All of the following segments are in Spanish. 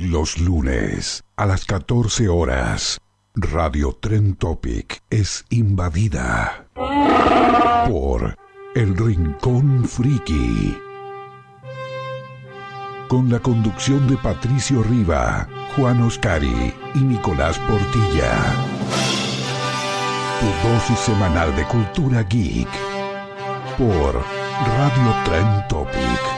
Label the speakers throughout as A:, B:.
A: Los lunes a las 14 horas, Radio Tren Topic es invadida por El Rincón Friki. Con la conducción de Patricio Riva, Juan Oscari y Nicolás Portilla. Tu dosis semanal de cultura geek por Radio Tren Topic.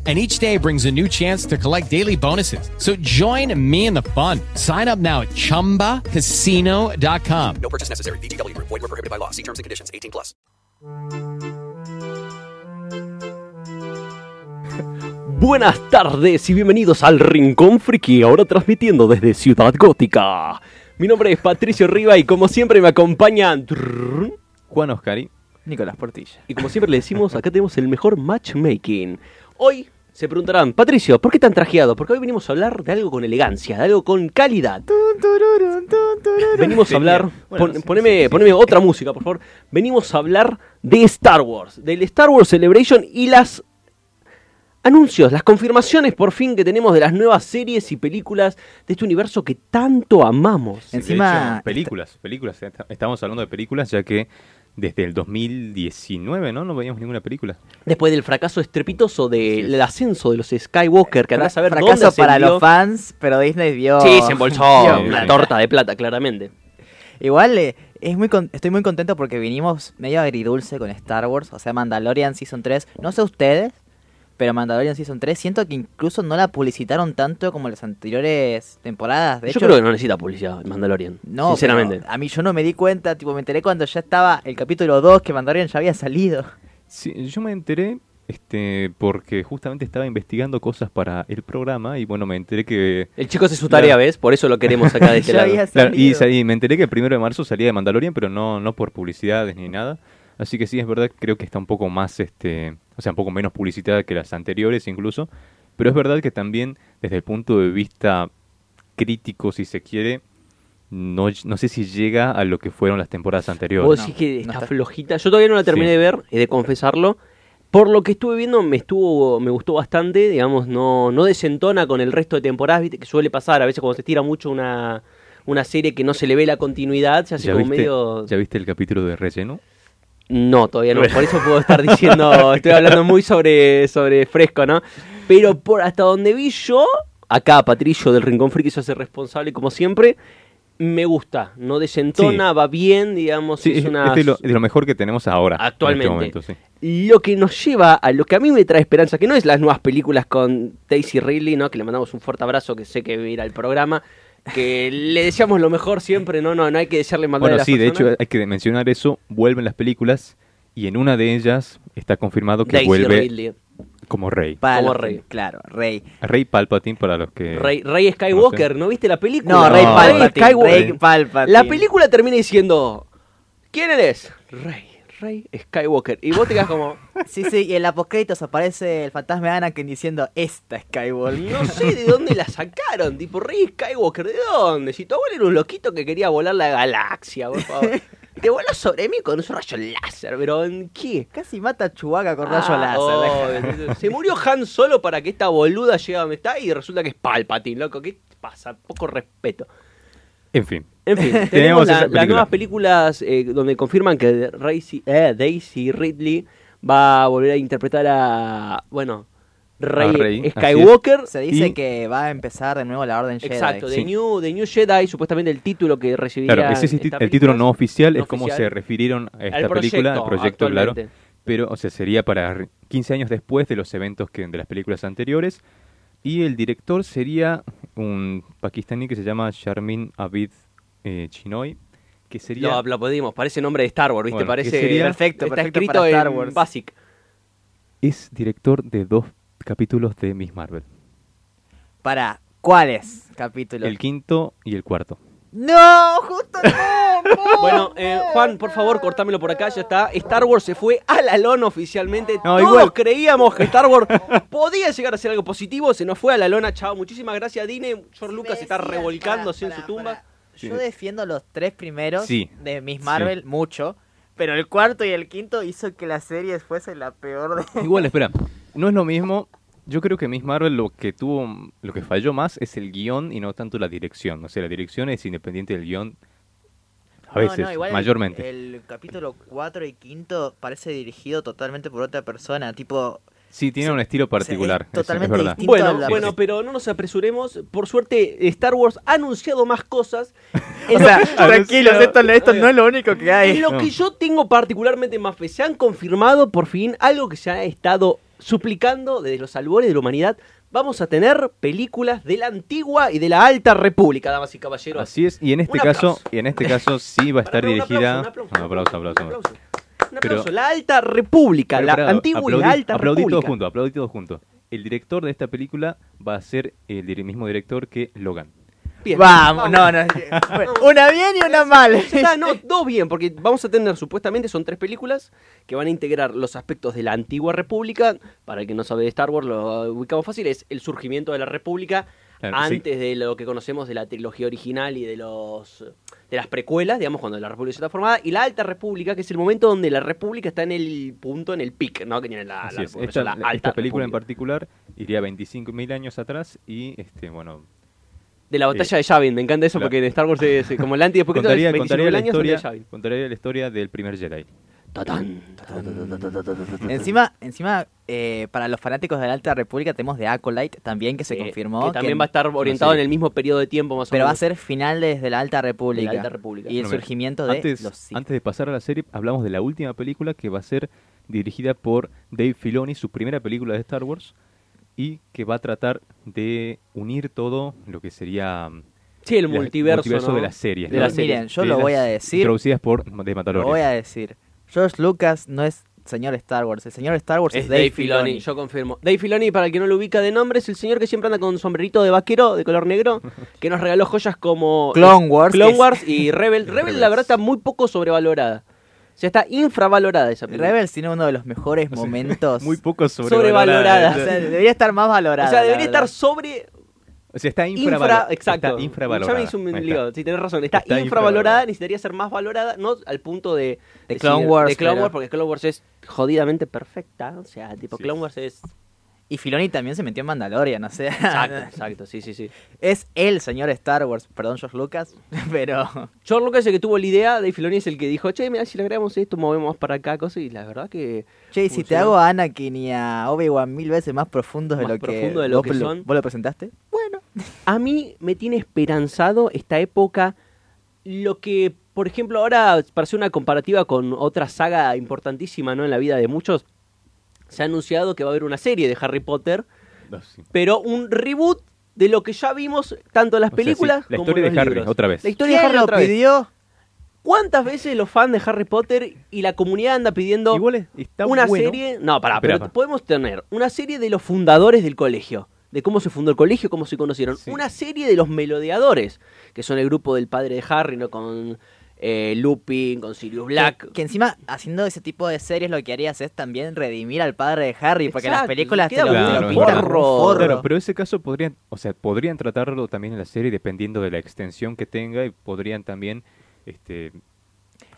B: and each day brings a new chance to collect daily bonuses. So join me in the fun. Sign up now at ChumbaCasino.com.
C: No purchase necessary. VGW Group. Void were prohibited by law. See terms and conditions. 18 plus.
D: Buenas tardes y bienvenidos al Rincón Friki, ahora transmitiendo desde Ciudad Gótica. Mi nombre es Patricio Riva y como siempre me acompañan
E: Juan Oscari.
F: Nicolás Portilla.
D: y como siempre le decimos, acá tenemos el mejor matchmaking. Hoy se preguntarán, Patricio, ¿por qué tan trajeado? Porque hoy venimos a hablar de algo con elegancia, de algo con calidad. Venimos a hablar,
E: Bueno,
D: pon-
E: sí,
D: poneme, poneme otra música, por favor. Venimos a hablar de Star Wars, del Star Wars Celebration y las anuncios, las confirmaciones por fin que tenemos de las nuevas series y películas de este universo que tanto amamos.
E: De
F: Encima-
E: hecho, películas, películas. Est- Estamos hablando de películas ya que desde el 2019, ¿no? No veíamos ninguna película.
D: Después del fracaso estrepitoso del ascenso de los Skywalker, que andás a ver
F: Fracaso
D: dónde
F: para los fans, pero Disney vio.
D: Sí, se embolsó una torta de plata, claramente.
F: Igual eh, es muy con- estoy muy contento porque vinimos medio agridulce con Star Wars, o sea, Mandalorian Season 3. No sé ustedes, pero Mandalorian Season 3 siento que incluso no la publicitaron tanto como las anteriores temporadas. De
D: Yo
F: hecho,
D: creo que no necesita publicidad Mandalorian.
F: no,
D: sinceramente.
F: a mí yo no me di cuenta, tipo, me enteré cuando ya estaba el capítulo 2 que Mandalorian ya había salido.
E: Sí, yo me enteré este, porque justamente estaba investigando cosas para el programa y bueno, me enteré que...
D: El chico hace su tarea. ¿ves? Por eso lo queremos acá de este
F: Ya
D: lado.
F: había
E: Claro, y, y me enteré que el primero de marzo salía de Mandalorian, pero no, no por publicidades ni nada. Así que sí, es verdad, creo que está un poco más, este, o sea, un poco menos publicitada que las anteriores incluso. Pero es verdad que también desde el punto de vista crítico, si se quiere, no, no sé si llega a lo que fueron las temporadas anteriores.
D: Vos
F: No,
D: decís que
F: no
D: está
F: está.
D: flojita. Yo todavía no la terminé
E: Sí.
D: de ver, he de confesarlo. Por lo que estuve viendo, me estuvo, me gustó bastante, digamos, no, no desentona con el resto de temporadas, viste, que suele pasar, a veces cuando se tira mucho una, una serie que no se le ve la continuidad, se hace
E: ¿Ya
D: como
E: viste,
D: medio...
E: ¿Ya viste el capítulo de relleno?
D: No, todavía no, por eso puedo estar diciendo, estoy hablando muy sobre, sobre fresco, ¿no? Pero por hasta donde vi yo, acá Patricio del Rincón Friki se hace responsable como siempre, me gusta, no desentona,
E: Sí.
D: va bien, digamos,
E: Sí,
D: es
E: es,
D: una...
E: es de, lo, lo mejor que tenemos ahora. en este
D: Actualmente.
E: momento, sí.
D: Lo que nos lleva a lo que a mí me trae esperanza, que no es las nuevas películas con Daisy Ridley, ¿no? Que le mandamos un fuerte abrazo, que sé que mira el programa, que le deseamos lo mejor siempre, no, no, no hay que desearle maldad a
E: Bueno,
D: las
E: sí, de hecho hay que mencionar eso. Vuelven las películas y en una de ellas está confirmado que
D: Daisy
E: vuelve
D: Ridley,
E: como rey.
F: Para
D: Como rey.
F: Claro, rey.
E: Rey Palpatine para los que...
D: Rey, Rey Skywalker, ¿no, viste la película?
F: No, Rey. Palpatine.
D: Skywalker.
F: Rey Palpatine.
D: La película termina diciendo, ¿quién eres? Rey, Rey Skywalker. Y vos te quedas como,
F: Sí, sí, y en la postcréditos aparece el fantasma de Anakin diciendo esta Skywalker.
D: no sé de dónde la sacaron. Tipo, Rey Skywalker, ¿de dónde? Si tu abuelo era un loquito que quería volar la galaxia, por favor. Te voló sobre mí con un rayo láser, pero ¿en qué?
F: Casi mata a Chewbacca con rayo
D: Ah,
F: láser.
D: oh, se murió Han solo para que esta boluda llegue a donde está y resulta que es Palpatine, loco. ¿Qué pasa? Poco respeto.
E: En fin.
D: En fin, tenemos la- las nuevas películas eh, donde confirman que Daisy, eh, Daisy Ridley va a volver a interpretar a, bueno, Rey,
E: A Rey, así
D: Skywalker.
F: Se dice
E: Y-
F: que va a empezar de nuevo la Orden Jedi.
D: Exacto,
E: Sí.
D: The, New, The New Jedi, supuestamente el título que recibiría
E: Claro, ese es el, título no oficial,
D: no
E: es como
D: oficial.
E: se refirieron a esta
D: Al
E: película, al proyecto, claro. Pero, o sea, sería para re- 15 años después de los eventos que, de las películas anteriores. Y el director sería un pakistaní que se llama Sharmin Abid eh, Chinoy, que sería...
D: Lo, lo pedimos, parece nombre de Star Wars, ¿viste?
E: Bueno,
D: parece
E: sería-
F: Perfecto,
D: está
F: perfecto
D: escrito
F: para Star
D: en
F: Wars.
D: Basic.
E: Es director de dos capítulos de Miss Marvel.
F: ¿Para cuáles capítulos?
E: El quinto y el cuarto.
F: ¡No! ¡Justo no! no,
D: Bueno, eh, Juan, por favor, cortámelo por acá, ya está. Star Wars se fue a la lona oficialmente.
E: No,
D: Todos
E: igual.
D: creíamos que Star Wars podía llegar a ser algo positivo, se nos fue a la lona, chao. Muchísimas gracias, Dine. George Lucas está revolcándose
F: pará,
D: en su tumba.
F: Yo defiendo los tres primeros
E: Sí.
F: de Miss Marvel mucho, pero el cuarto y el quinto hizo que la serie fuese la peor de...
E: Igual, espera, no es lo mismo. Yo creo que Miss Marvel lo que tuvo, lo que falló más es el guion y no tanto la dirección. O sea, la dirección es independiente del guion a veces,
F: no, igual el-
E: mayormente.
F: El, capítulo 4 y quinto parece dirigido totalmente por otra persona, tipo...
E: Sí, tiene
F: sí,
E: un estilo particular,
F: es, totalmente
E: es verdad.
F: distinto.
D: Bueno,
F: a la-
D: bueno, pero no nos apresuremos. Por suerte, Star Wars ha anunciado más cosas.
F: O sea, tranquilos, esto, esto no es lo único que hay.
D: En lo
E: No.
D: que yo tengo particularmente más fe, se han confirmado por fin algo que se ha estado suplicando desde los albores de la humanidad. Vamos a tener películas de la antigua y de la alta república, damas y caballeros.
E: Así es, y en este
D: Un
E: caso,
D: aplauso.
E: y en este caso sí va a estar
D: un
E: dirigida.
D: aplauso, un
E: aplauso, aplauso.
D: Un aplauso. Un
E: Pero-
D: aplauso. La alta república,
E: Pero
D: la antigua y la alta
E: aplaudí
D: república.
E: todo junto, aplaudí todo junto. El director de esta película va a ser el mismo director que Logan.
D: Bien,
F: Vamos, no, no. Una bien y una mal.
D: Está, no, dos bien, porque vamos a tener supuestamente son tres películas que van a integrar los aspectos de la antigua república. Para el que no sabe de Star Wars, lo ubicamos fácil, es el surgimiento de la república
E: Claro, sí.
D: antes de lo que conocemos de la trilogía original y de los de las precuelas, digamos, cuando la república está formada, y la alta república, que es el momento donde la república está en el punto, en el pic, ¿no? Que tiene la,
E: Así
D: la
E: es.
D: república,
E: Esta,
D: la
E: la-
D: alta
E: esta película en
D: república.
E: particular iría 25.000 años atrás y, este, bueno,
D: De la batalla de Yavin, me encanta eso
E: Claro.
D: porque en Star Wars es como el antes y después que
E: contaría,
D: 25.000
E: contaría, la
D: años de
E: historia,
D: Yavin.
E: contaría la historia del primer Jedi.
D: Tatán.
F: Encima, encima eh, para los fanáticos de la Alta República tenemos de Acolyte también que se confirmó.
D: Que también
F: que-
D: va a estar orientado en el mismo periodo de tiempo más o
F: Pero va a
D: menos.
F: ser finales de la Alta República.
D: De la Alta República.
F: Y el
E: Bueno, mira,
F: surgimiento de
E: antes,
F: los Sith.
E: antes de pasar a la serie, hablamos de la última película que va a ser dirigida por Dave Filoni, su primera película de Star Wars, y que va a tratar de unir todo lo que sería mm,
D: Sí, el
E: la-
D: multiverso, ¿no?
E: de las series.
D: De
E: ¿no?
D: las series.
F: Miren, yo
E: De
F: lo
E: las
F: voy a decir.
E: Introducidas por The
F: Lo voy a decir. George Lucas no es señor Star Wars. El señor Star Wars es,
D: Es
F: Dave,
D: Dave Filoni,
F: Filoni.
D: yo confirmo. Dave Filoni, para el que no lo ubica de nombre, es el señor que siempre anda con sombrerito de vaquero de color negro, que nos regaló joyas como
F: Clone Wars,
D: Clone Wars y Rebel. Rebel, la verdad, está muy poco sobrevalorada. O sea, está infravalorada esa película.
F: Rebels tiene uno de los mejores momentos.
E: Muy poco
D: Sobrevalorada.
F: O sea, debería estar más valorada.
D: O sea, debería estar sobre.
E: O sea, está
D: Infra,
E: infravalorada.
D: exacto.
E: Está infravalorada.
D: Ya me hizo un lío, sí, tenés razón. Está,
E: Está
D: infravalorada,
E: infravalorada.
D: necesitaría ser más valorada, no al punto de.
F: De Clone Wars,
D: De Clone Wars, porque Clone Wars es jodidamente perfecta. O sea, tipo,
E: Sí.
D: Clone Wars es.
F: Y Filoni también se metió en Mandalorian, o sea.
D: Exacto, exacto, sí, sí, sí.
F: Es el señor Star Wars, perdón, George Lucas, pero.
D: George Lucas es el que tuvo la idea, Dave Filoni es el que dijo, che, mira, si le agregamos esto, movemos para acá, cosas, y la verdad que...
F: Che, y si te hago a Anakin y a Obi-Wan mil veces más profundos de
D: Más
F: lo que,
D: profundo de lo
F: vos,
D: que son.
F: vos lo presentaste.
D: Bueno, a mí me tiene esperanzado esta época, lo que, por ejemplo, ahora, para hacer una comparativa con otra saga importantísima, ¿no?, en la vida de muchos, se ha anunciado que va a haber una serie de Harry Potter,
E: No, sí.
D: pero un reboot de lo que ya vimos, tanto en las
E: O sea,
D: películas
E: sí, la
D: como
E: historia
D: en
E: de
D: los
E: Harry,
D: libros.
E: otra vez.
D: La historia de
F: ¿Quién
D: Harry
F: lo
D: otra vez.
F: pidió?
D: ¿Cuántas veces los fans de Harry Potter y la comunidad anda pidiendo
E: Igual es- está
D: una
E: bueno.
D: serie? No, pará,
E: Espera,
D: pero podemos tener una serie de los fundadores del colegio, de cómo se fundó el colegio, cómo se conocieron.
E: Sí.
D: Una serie de los melodeadores, que son el grupo del padre de Harry, ¿no? Con eh, Lupin, con Sirius Black.
F: Que, que encima, haciendo ese tipo de series, lo que harías es también redimir al padre de Harry, porque las películas te lo, te lo
E: Claro,
F: pintan
D: forro.
E: Claro, pero ese caso podrían, o sea, podrían tratarlo también en la serie dependiendo de la extensión que tenga y podrían también este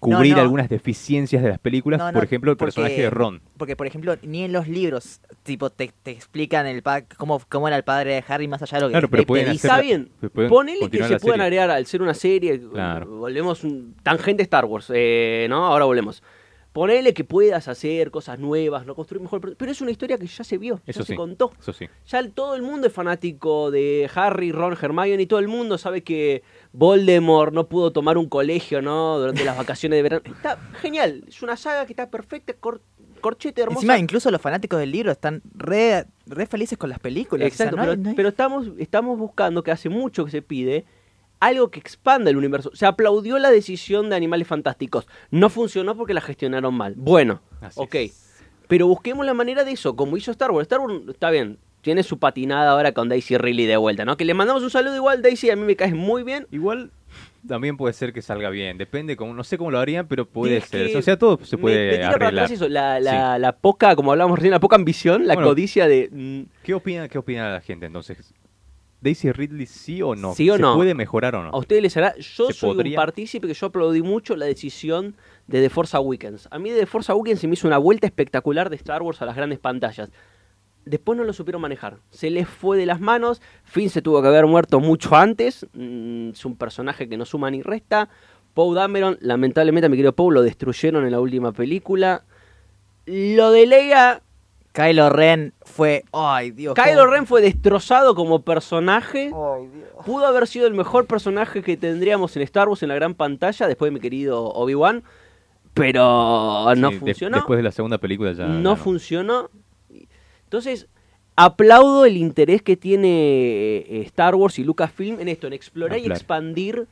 E: cubrir
F: no.
E: algunas deficiencias de las películas,
F: No, no,
E: por ejemplo, el
F: porque-
E: personaje de Ron.
F: Porque, por ejemplo, ni en los libros, tipo, te, te explican el pa- cómo, cómo era el padre de Harry más allá de lo que
E: Claro, pero pueden hacer-
D: Está bien,
E: se pueden
D: ponele que se puedan agregar al ser una serie,
E: Claro.
D: volvemos un tangente Star Wars, eh, ¿no? Ahora volvemos. Ponele que puedas hacer cosas nuevas, no construir mejor, pero- pero es una historia que ya se vio, ya
E: Eso
D: se
E: sí.
D: contó.
E: Eso sí.
D: Ya el- todo el mundo es fanático de Harry, Ron, Hermione y todo el mundo sabe que Voldemort no pudo tomar un colegio, ¿no? Durante las vacaciones de verano. Está genial, es una saga que está perfecta, cor- corchete hermosa.
F: Encima, incluso los fanáticos del libro están re, re felices con las películas.
D: Exacto,
F: o sea, no hay-
D: pero,
F: no hay-
D: pero estamos, estamos buscando, que hace mucho que se pide, algo que expanda el universo. Se aplaudió la decisión de Animales Fantásticos. No funcionó porque la gestionaron mal. Bueno,
E: Así
D: ok.
E: es.
D: Pero busquemos la manera de eso, como hizo Star Wars. Star Wars está bien, tiene su patinada ahora con Daisy Ridley de vuelta, ¿no? Que le mandamos un saludo igual, Daisy, a mí me caes muy bien.
E: Igual también puede ser que salga bien, depende, como, no sé cómo lo harían, pero puede
D: Es
E: ser. O sea, todo se puede
D: me
E: arreglar.
D: eso, la, la, la poca, como hablábamos recién, la poca ambición, la
E: Bueno.
D: codicia de... mm,
E: ¿Qué opina, qué opina la gente entonces? ¿Daisy Ridley sí o no?
D: ¿Sí o
E: ¿Se
D: no?
E: puede mejorar o no?
D: ¿A ustedes les hará? Yo
E: ¿Se
D: soy
E: podría?
D: un partícipe que yo aplaudí mucho la decisión de The Force Awakens. A mí The Force Awakens se me hizo una vuelta espectacular de Star Wars a las grandes pantallas. Después no lo supieron manejar. Se les fue de las manos. Finn se tuvo que haber muerto mucho antes. Mm, es un personaje que no suma ni resta. Poe Dameron, lamentablemente, mi querido Poe, lo destruyeron en la última película. Lo de Leia,
F: Kylo Ren fue. Ay, Dios.
D: Kylo
F: cómo-
D: Ren fue destrozado como personaje.
F: Ay, Dios.
D: Pudo haber sido el mejor personaje que tendríamos en Star Wars en la gran pantalla, después de mi querido Obi-Wan, pero no
E: Sí, de-
D: funcionó.
E: después de la segunda película ya.
D: no
E: ya no.
D: funcionó. Entonces, aplaudo el interés que tiene eh, Star Wars y Lucasfilm en esto, en explorar y
E: Ampliar.
D: expandir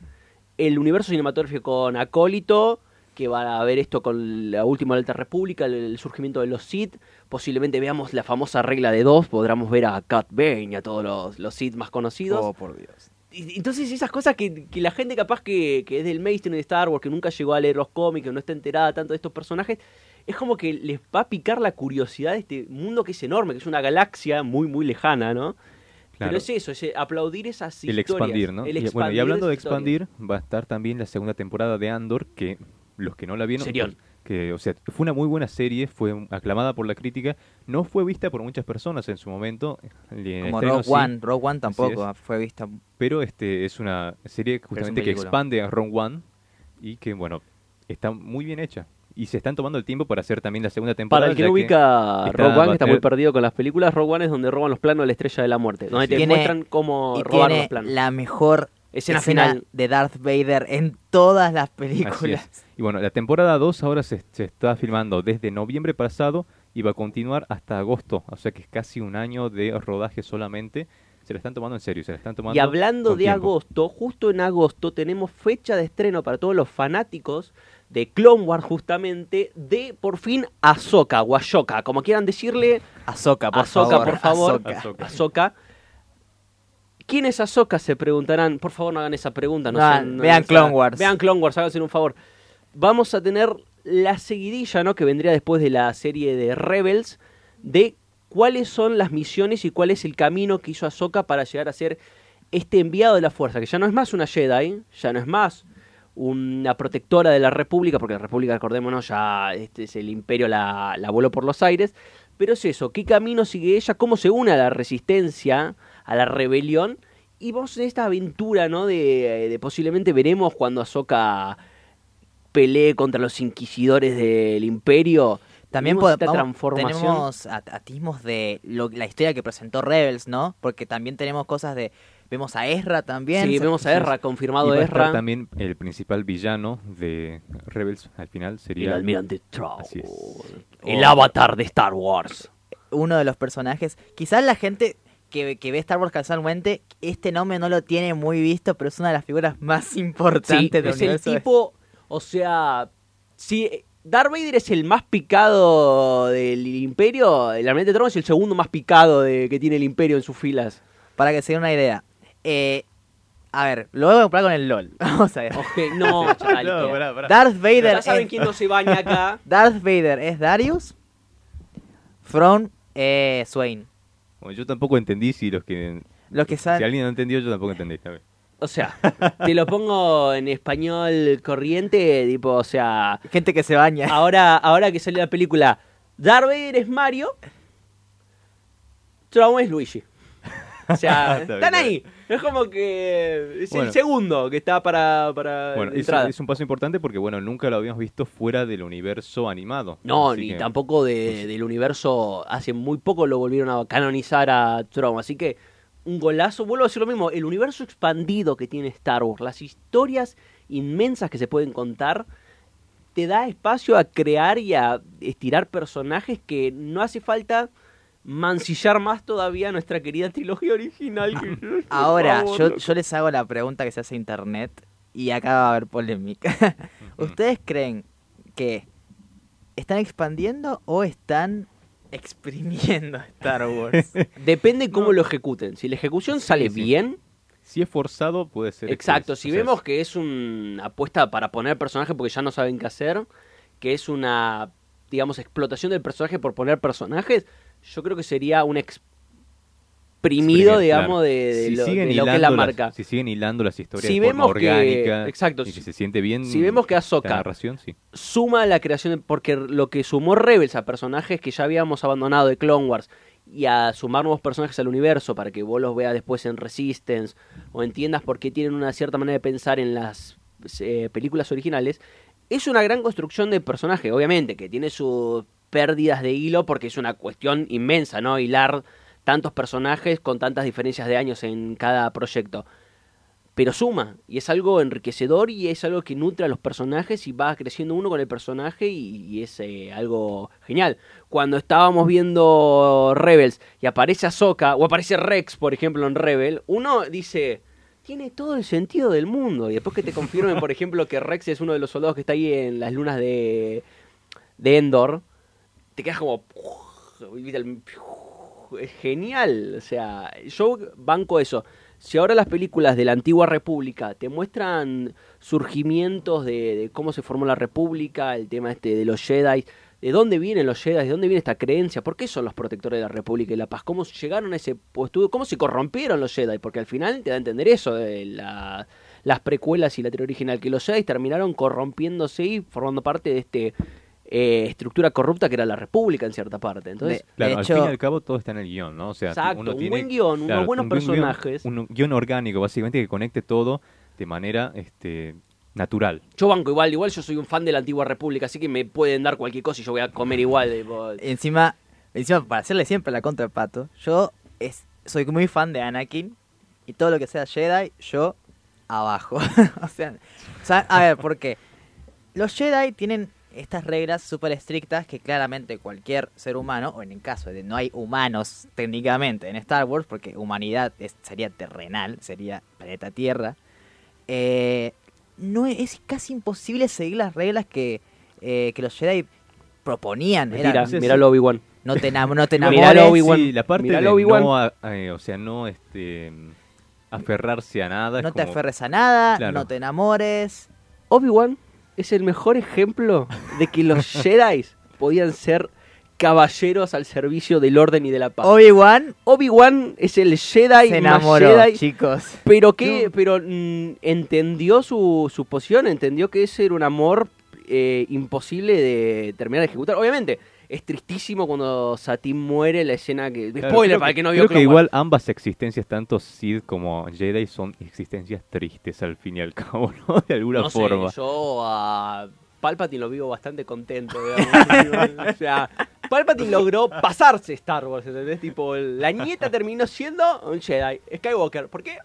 D: el universo cinematográfico con Acólito, que va a ver esto con la última de la Alta República, el, el surgimiento de los Sith. Posiblemente veamos la famosa regla de dos, podremos ver a Cat Bane y a todos los, los Sith más conocidos.
F: Oh, por Dios.
D: Y- Entonces esas cosas que, que la gente capaz que, que es del mainstream de Star Wars, que nunca llegó a leer los cómics, que no está enterada tanto de estos personajes, es como que les va a picar la curiosidad de este mundo que es enorme, que es una galaxia muy, muy lejana, ¿no?
E: Claro.
D: Pero es eso, es eh, aplaudir esas
E: El
D: historias.
E: expandir, ¿no?
D: El
E: Y, bueno, y
D: expandir
E: hablando de expandir, va a estar también la segunda temporada de Andor, que los que no la vieron,
D: Serión.
E: que, o sea, fue una muy buena serie, fue aclamada por la crítica, no fue vista por muchas personas en su momento, el
F: Como
E: estreno
F: Rogue
E: sí,
F: One. Rogue One tampoco fue vista.
E: pero este es una serie justamente que expande a Rogue One y que, bueno, está muy bien hecha. Y se están tomando el tiempo para hacer también la segunda temporada.
D: Para el que no ubica
E: está-
D: Rogue One, que está muy perdido con las películas, Rogue One es donde roban los planos de la Estrella de la Muerte, donde te
F: Tiene-
D: muestran cómo
F: y
D: robar
F: tiene
D: los planos.
F: la mejor
D: Escena
F: escena,
D: final.
F: de Darth Vader en todas las películas.
E: Y bueno, la temporada 2 ahora se, se está filmando desde noviembre pasado y va a continuar hasta agosto. O sea que es casi un año de rodaje solamente. Se la están tomando en serio, se la están tomando
D: Y hablando
E: con
D: de
E: tiempo.
D: agosto, justo en agosto tenemos fecha de estreno para todos los fanáticos de Clone Wars justamente de por fin Ahsoka o Ashoka, como quieran decirle,
F: Ahsoka, por
D: Ahsoka,
F: favor.
D: por favor.
F: Ahsoka.
E: Ahsoka.
D: ¿Quién es Ahsoka? Se preguntarán. Por favor, no hagan esa pregunta. No sean- no-
F: vean Clone Wars.
D: Vean Clone Wars, háganse un favor. Vamos a tener la seguidilla, ¿no? Que vendría después de la serie de Rebels, de cuáles son las misiones y cuál es el camino que hizo Ahsoka para llegar a ser este enviado de la fuerza, que ya no es más una Jedi, ya no es más una protectora de la República, porque la República, recordémonos, ya este es el imperio la, la voló por los aires, pero es eso, qué camino sigue ella, cómo se une a la resistencia, a la rebelión, y vamos en esta aventura, ¿no? De, de posiblemente veremos cuando Ahsoka pelee contra los inquisidores del imperio.
F: También
D: Vemos
F: pod-
D: esta
F: vamos-
D: transformación.
F: tenemos at- atismos de lo- la historia que presentó Rebels, ¿no? Porque también tenemos cosas de... Vemos a Ezra también.
D: Sí, vemos a Ezra,
E: Y
D: confirmado
E: va a estar
D: Ezra.
E: también el principal villano de Rebels al final
D: El
E: sería
D: almirante Thrawn.
E: Así es.
D: El avatar de Star Wars.
F: Uno de los personajes... Quizás la gente que, que ve Star Wars casualmente, este nombre no lo tiene muy visto, pero es una de las figuras más
D: Sí,
F: importantes del
D: es el
F: universo de-
D: tipo, o sea, si Darth Vader es el más picado del imperio, el almirante Thrawn es el segundo más picado de, que tiene el imperio en sus filas.
F: Para que se den una idea. Eh, A ver, lo voy a comparar con el LOL. Vamos a ver.
D: No.
E: No, pará, pará.
F: Darth Vader,
D: Ya saben
F: es,
D: quién no se baña acá.
F: Darth Vader es Darius. From eh, Swain.
E: Bueno, yo tampoco entendí si los que...
F: Los que
E: Si alguien no entendió, yo tampoco entendí.
D: O sea, te lo pongo en español corriente, tipo, o sea,
F: Gente que se baña.
D: ahora, ahora que salió la película, Darth Vader es Mario, Trauma es Luigi. O sea, están
E: está
D: ahí. Es como que es
E: Bueno.
D: el segundo que está para, para
E: Bueno, es, un paso importante porque, bueno, nunca lo habíamos visto fuera del universo animado.
D: No, ni
E: que-
D: tampoco de- del universo. Hace muy poco lo volvieron a canonizar a Trauma. Así que un golazo. Vuelvo a decir lo mismo. El universo expandido que tiene Star Wars, las historias inmensas que se pueden contar, te da espacio a crear y a estirar personajes que no hace falta mancillar más todavía nuestra querida trilogía original. que-
F: Ahora,
D: favor,
F: yo, les hago la pregunta que se hace a internet y acá va a haber polémica. ¿Ustedes creen que están expandiendo o están exprimiendo Star Wars?
D: Depende cómo lo ejecuten. Si la ejecución sale
E: sí.
D: bien,
E: Si es forzado, puede ser.
D: Exacto, si
E: O sea,
D: vemos que es una apuesta para poner personaje porque ya no saben qué hacer, que es una, digamos, explotación del personaje por poner personajes, yo creo que sería un exprimido, digamos,
E: claro.
D: de, de
E: Si
D: lo, de lo que es la
E: las-
D: marca.
E: si siguen hilando las historias
D: Si
E: de forma
D: vemos que-
E: orgánica
D: exacto,
E: y que se siente bien
D: si vemos que
E: la
D: Ahsoka
E: narración, sí.
D: Suma la creación, porque lo que sumó Rebels a personajes que ya habíamos abandonado de Clone Wars y a sumar nuevos personajes al universo para que vos los veas después en Resistance o entiendas por qué tienen una cierta manera de pensar en las eh, películas originales, es una gran construcción de personaje, obviamente, que tiene sus pérdidas de hilo porque es una cuestión inmensa, ¿no? Hilar tantos personajes con tantas diferencias de años en cada proyecto. Pero suma, y es algo enriquecedor y es algo que nutre a los personajes y va creciendo uno con el personaje y, es eh, algo genial. Cuando estábamos viendo Rebels y aparece Ahsoka o aparece Rex, por ejemplo, en Rebel, uno dice, tiene todo el sentido del mundo. Y después que te confirmen, por ejemplo, que Rex es uno de los soldados que está ahí en las lunas de Endor, te quedas como... Es genial. O sea, yo banco eso. Si ahora las películas de la antigua república te muestran surgimientos de, de cómo se formó la república, el tema este de los Jedi, de dónde vienen los Jedi, de dónde viene esta creencia, por qué son los protectores de la república y la paz, cómo llegaron a ese puesto, cómo se corrompieron los Jedi, porque al final te da a entender eso de la- las precuelas y la teoría original, que los Jedi terminaron corrompiéndose y formando parte de este eh, estructura corrupta que era la república en cierta parte. Entonces,
F: De-
E: Claro, al
F: hecho-
E: fin y al cabo todo está en el guion, ¿no? O sea,
D: Exacto,
E: uno
D: un buen guion, unos buenos
E: un buen guión-
D: personajes.
E: un guion orgánico, básicamente, que conecte todo de manera este, natural.
D: Yo banco igual, igual yo soy un fan de la antigua república, así que me pueden dar cualquier cosa y yo voy a comer igual. tipo,
F: Encima, encima, para hacerle siempre la contra al pato, yo es, soy muy fan de Anakin y todo lo que sea Jedi, yo abajo. o, sea, o sea, a ver, ¿por qué? Los Jedi tienen estas reglas súper estrictas que claramente cualquier ser humano, o en el caso de no hay humanos técnicamente en Star Wars, porque humanidad es- sería terrenal, sería planeta Tierra, eh, no es, es casi imposible seguir las reglas que, eh, que los Jedi proponían.
D: Mira, mira
E: sí.
D: Obi-Wan.
F: no te, enam- no te enamores.
D: Obi-Wan.
E: Sí, la parte de no, a- eh, o sea, no este, aferrarse a nada. es
F: no te
E: como-
F: aferres a nada,
E: Claro.
F: no te enamores.
D: Obi-Wan es el mejor ejemplo de que los Jedi podían ser caballeros al servicio del orden y de la paz.
F: Obi-Wan
D: Obi-Wan es el Jedi
F: se
D: más
F: enamoró,
D: Jedi,
F: chicos.
D: pero que pero mm, entendió su, su posición, entendió que ese era un amor eh, imposible de terminar de ejecutar. Obviamente, es tristísimo cuando Satín muere la escena que spoiler para
E: que-
D: el que no vio
E: Creo que
D: Wars.
E: igual ambas existencias, tanto Sid como Jedi, son existencias tristes al fin y al cabo, ¿no? De alguna
D: no
E: forma.
D: Sé, yo a Palpatine lo vivo bastante contento, digamos. o sea, Palpatine logró pasarse Star Wars, ¿entendés? Tipo, la nieta terminó siendo un Jedi, Skywalker. ¿Por qué?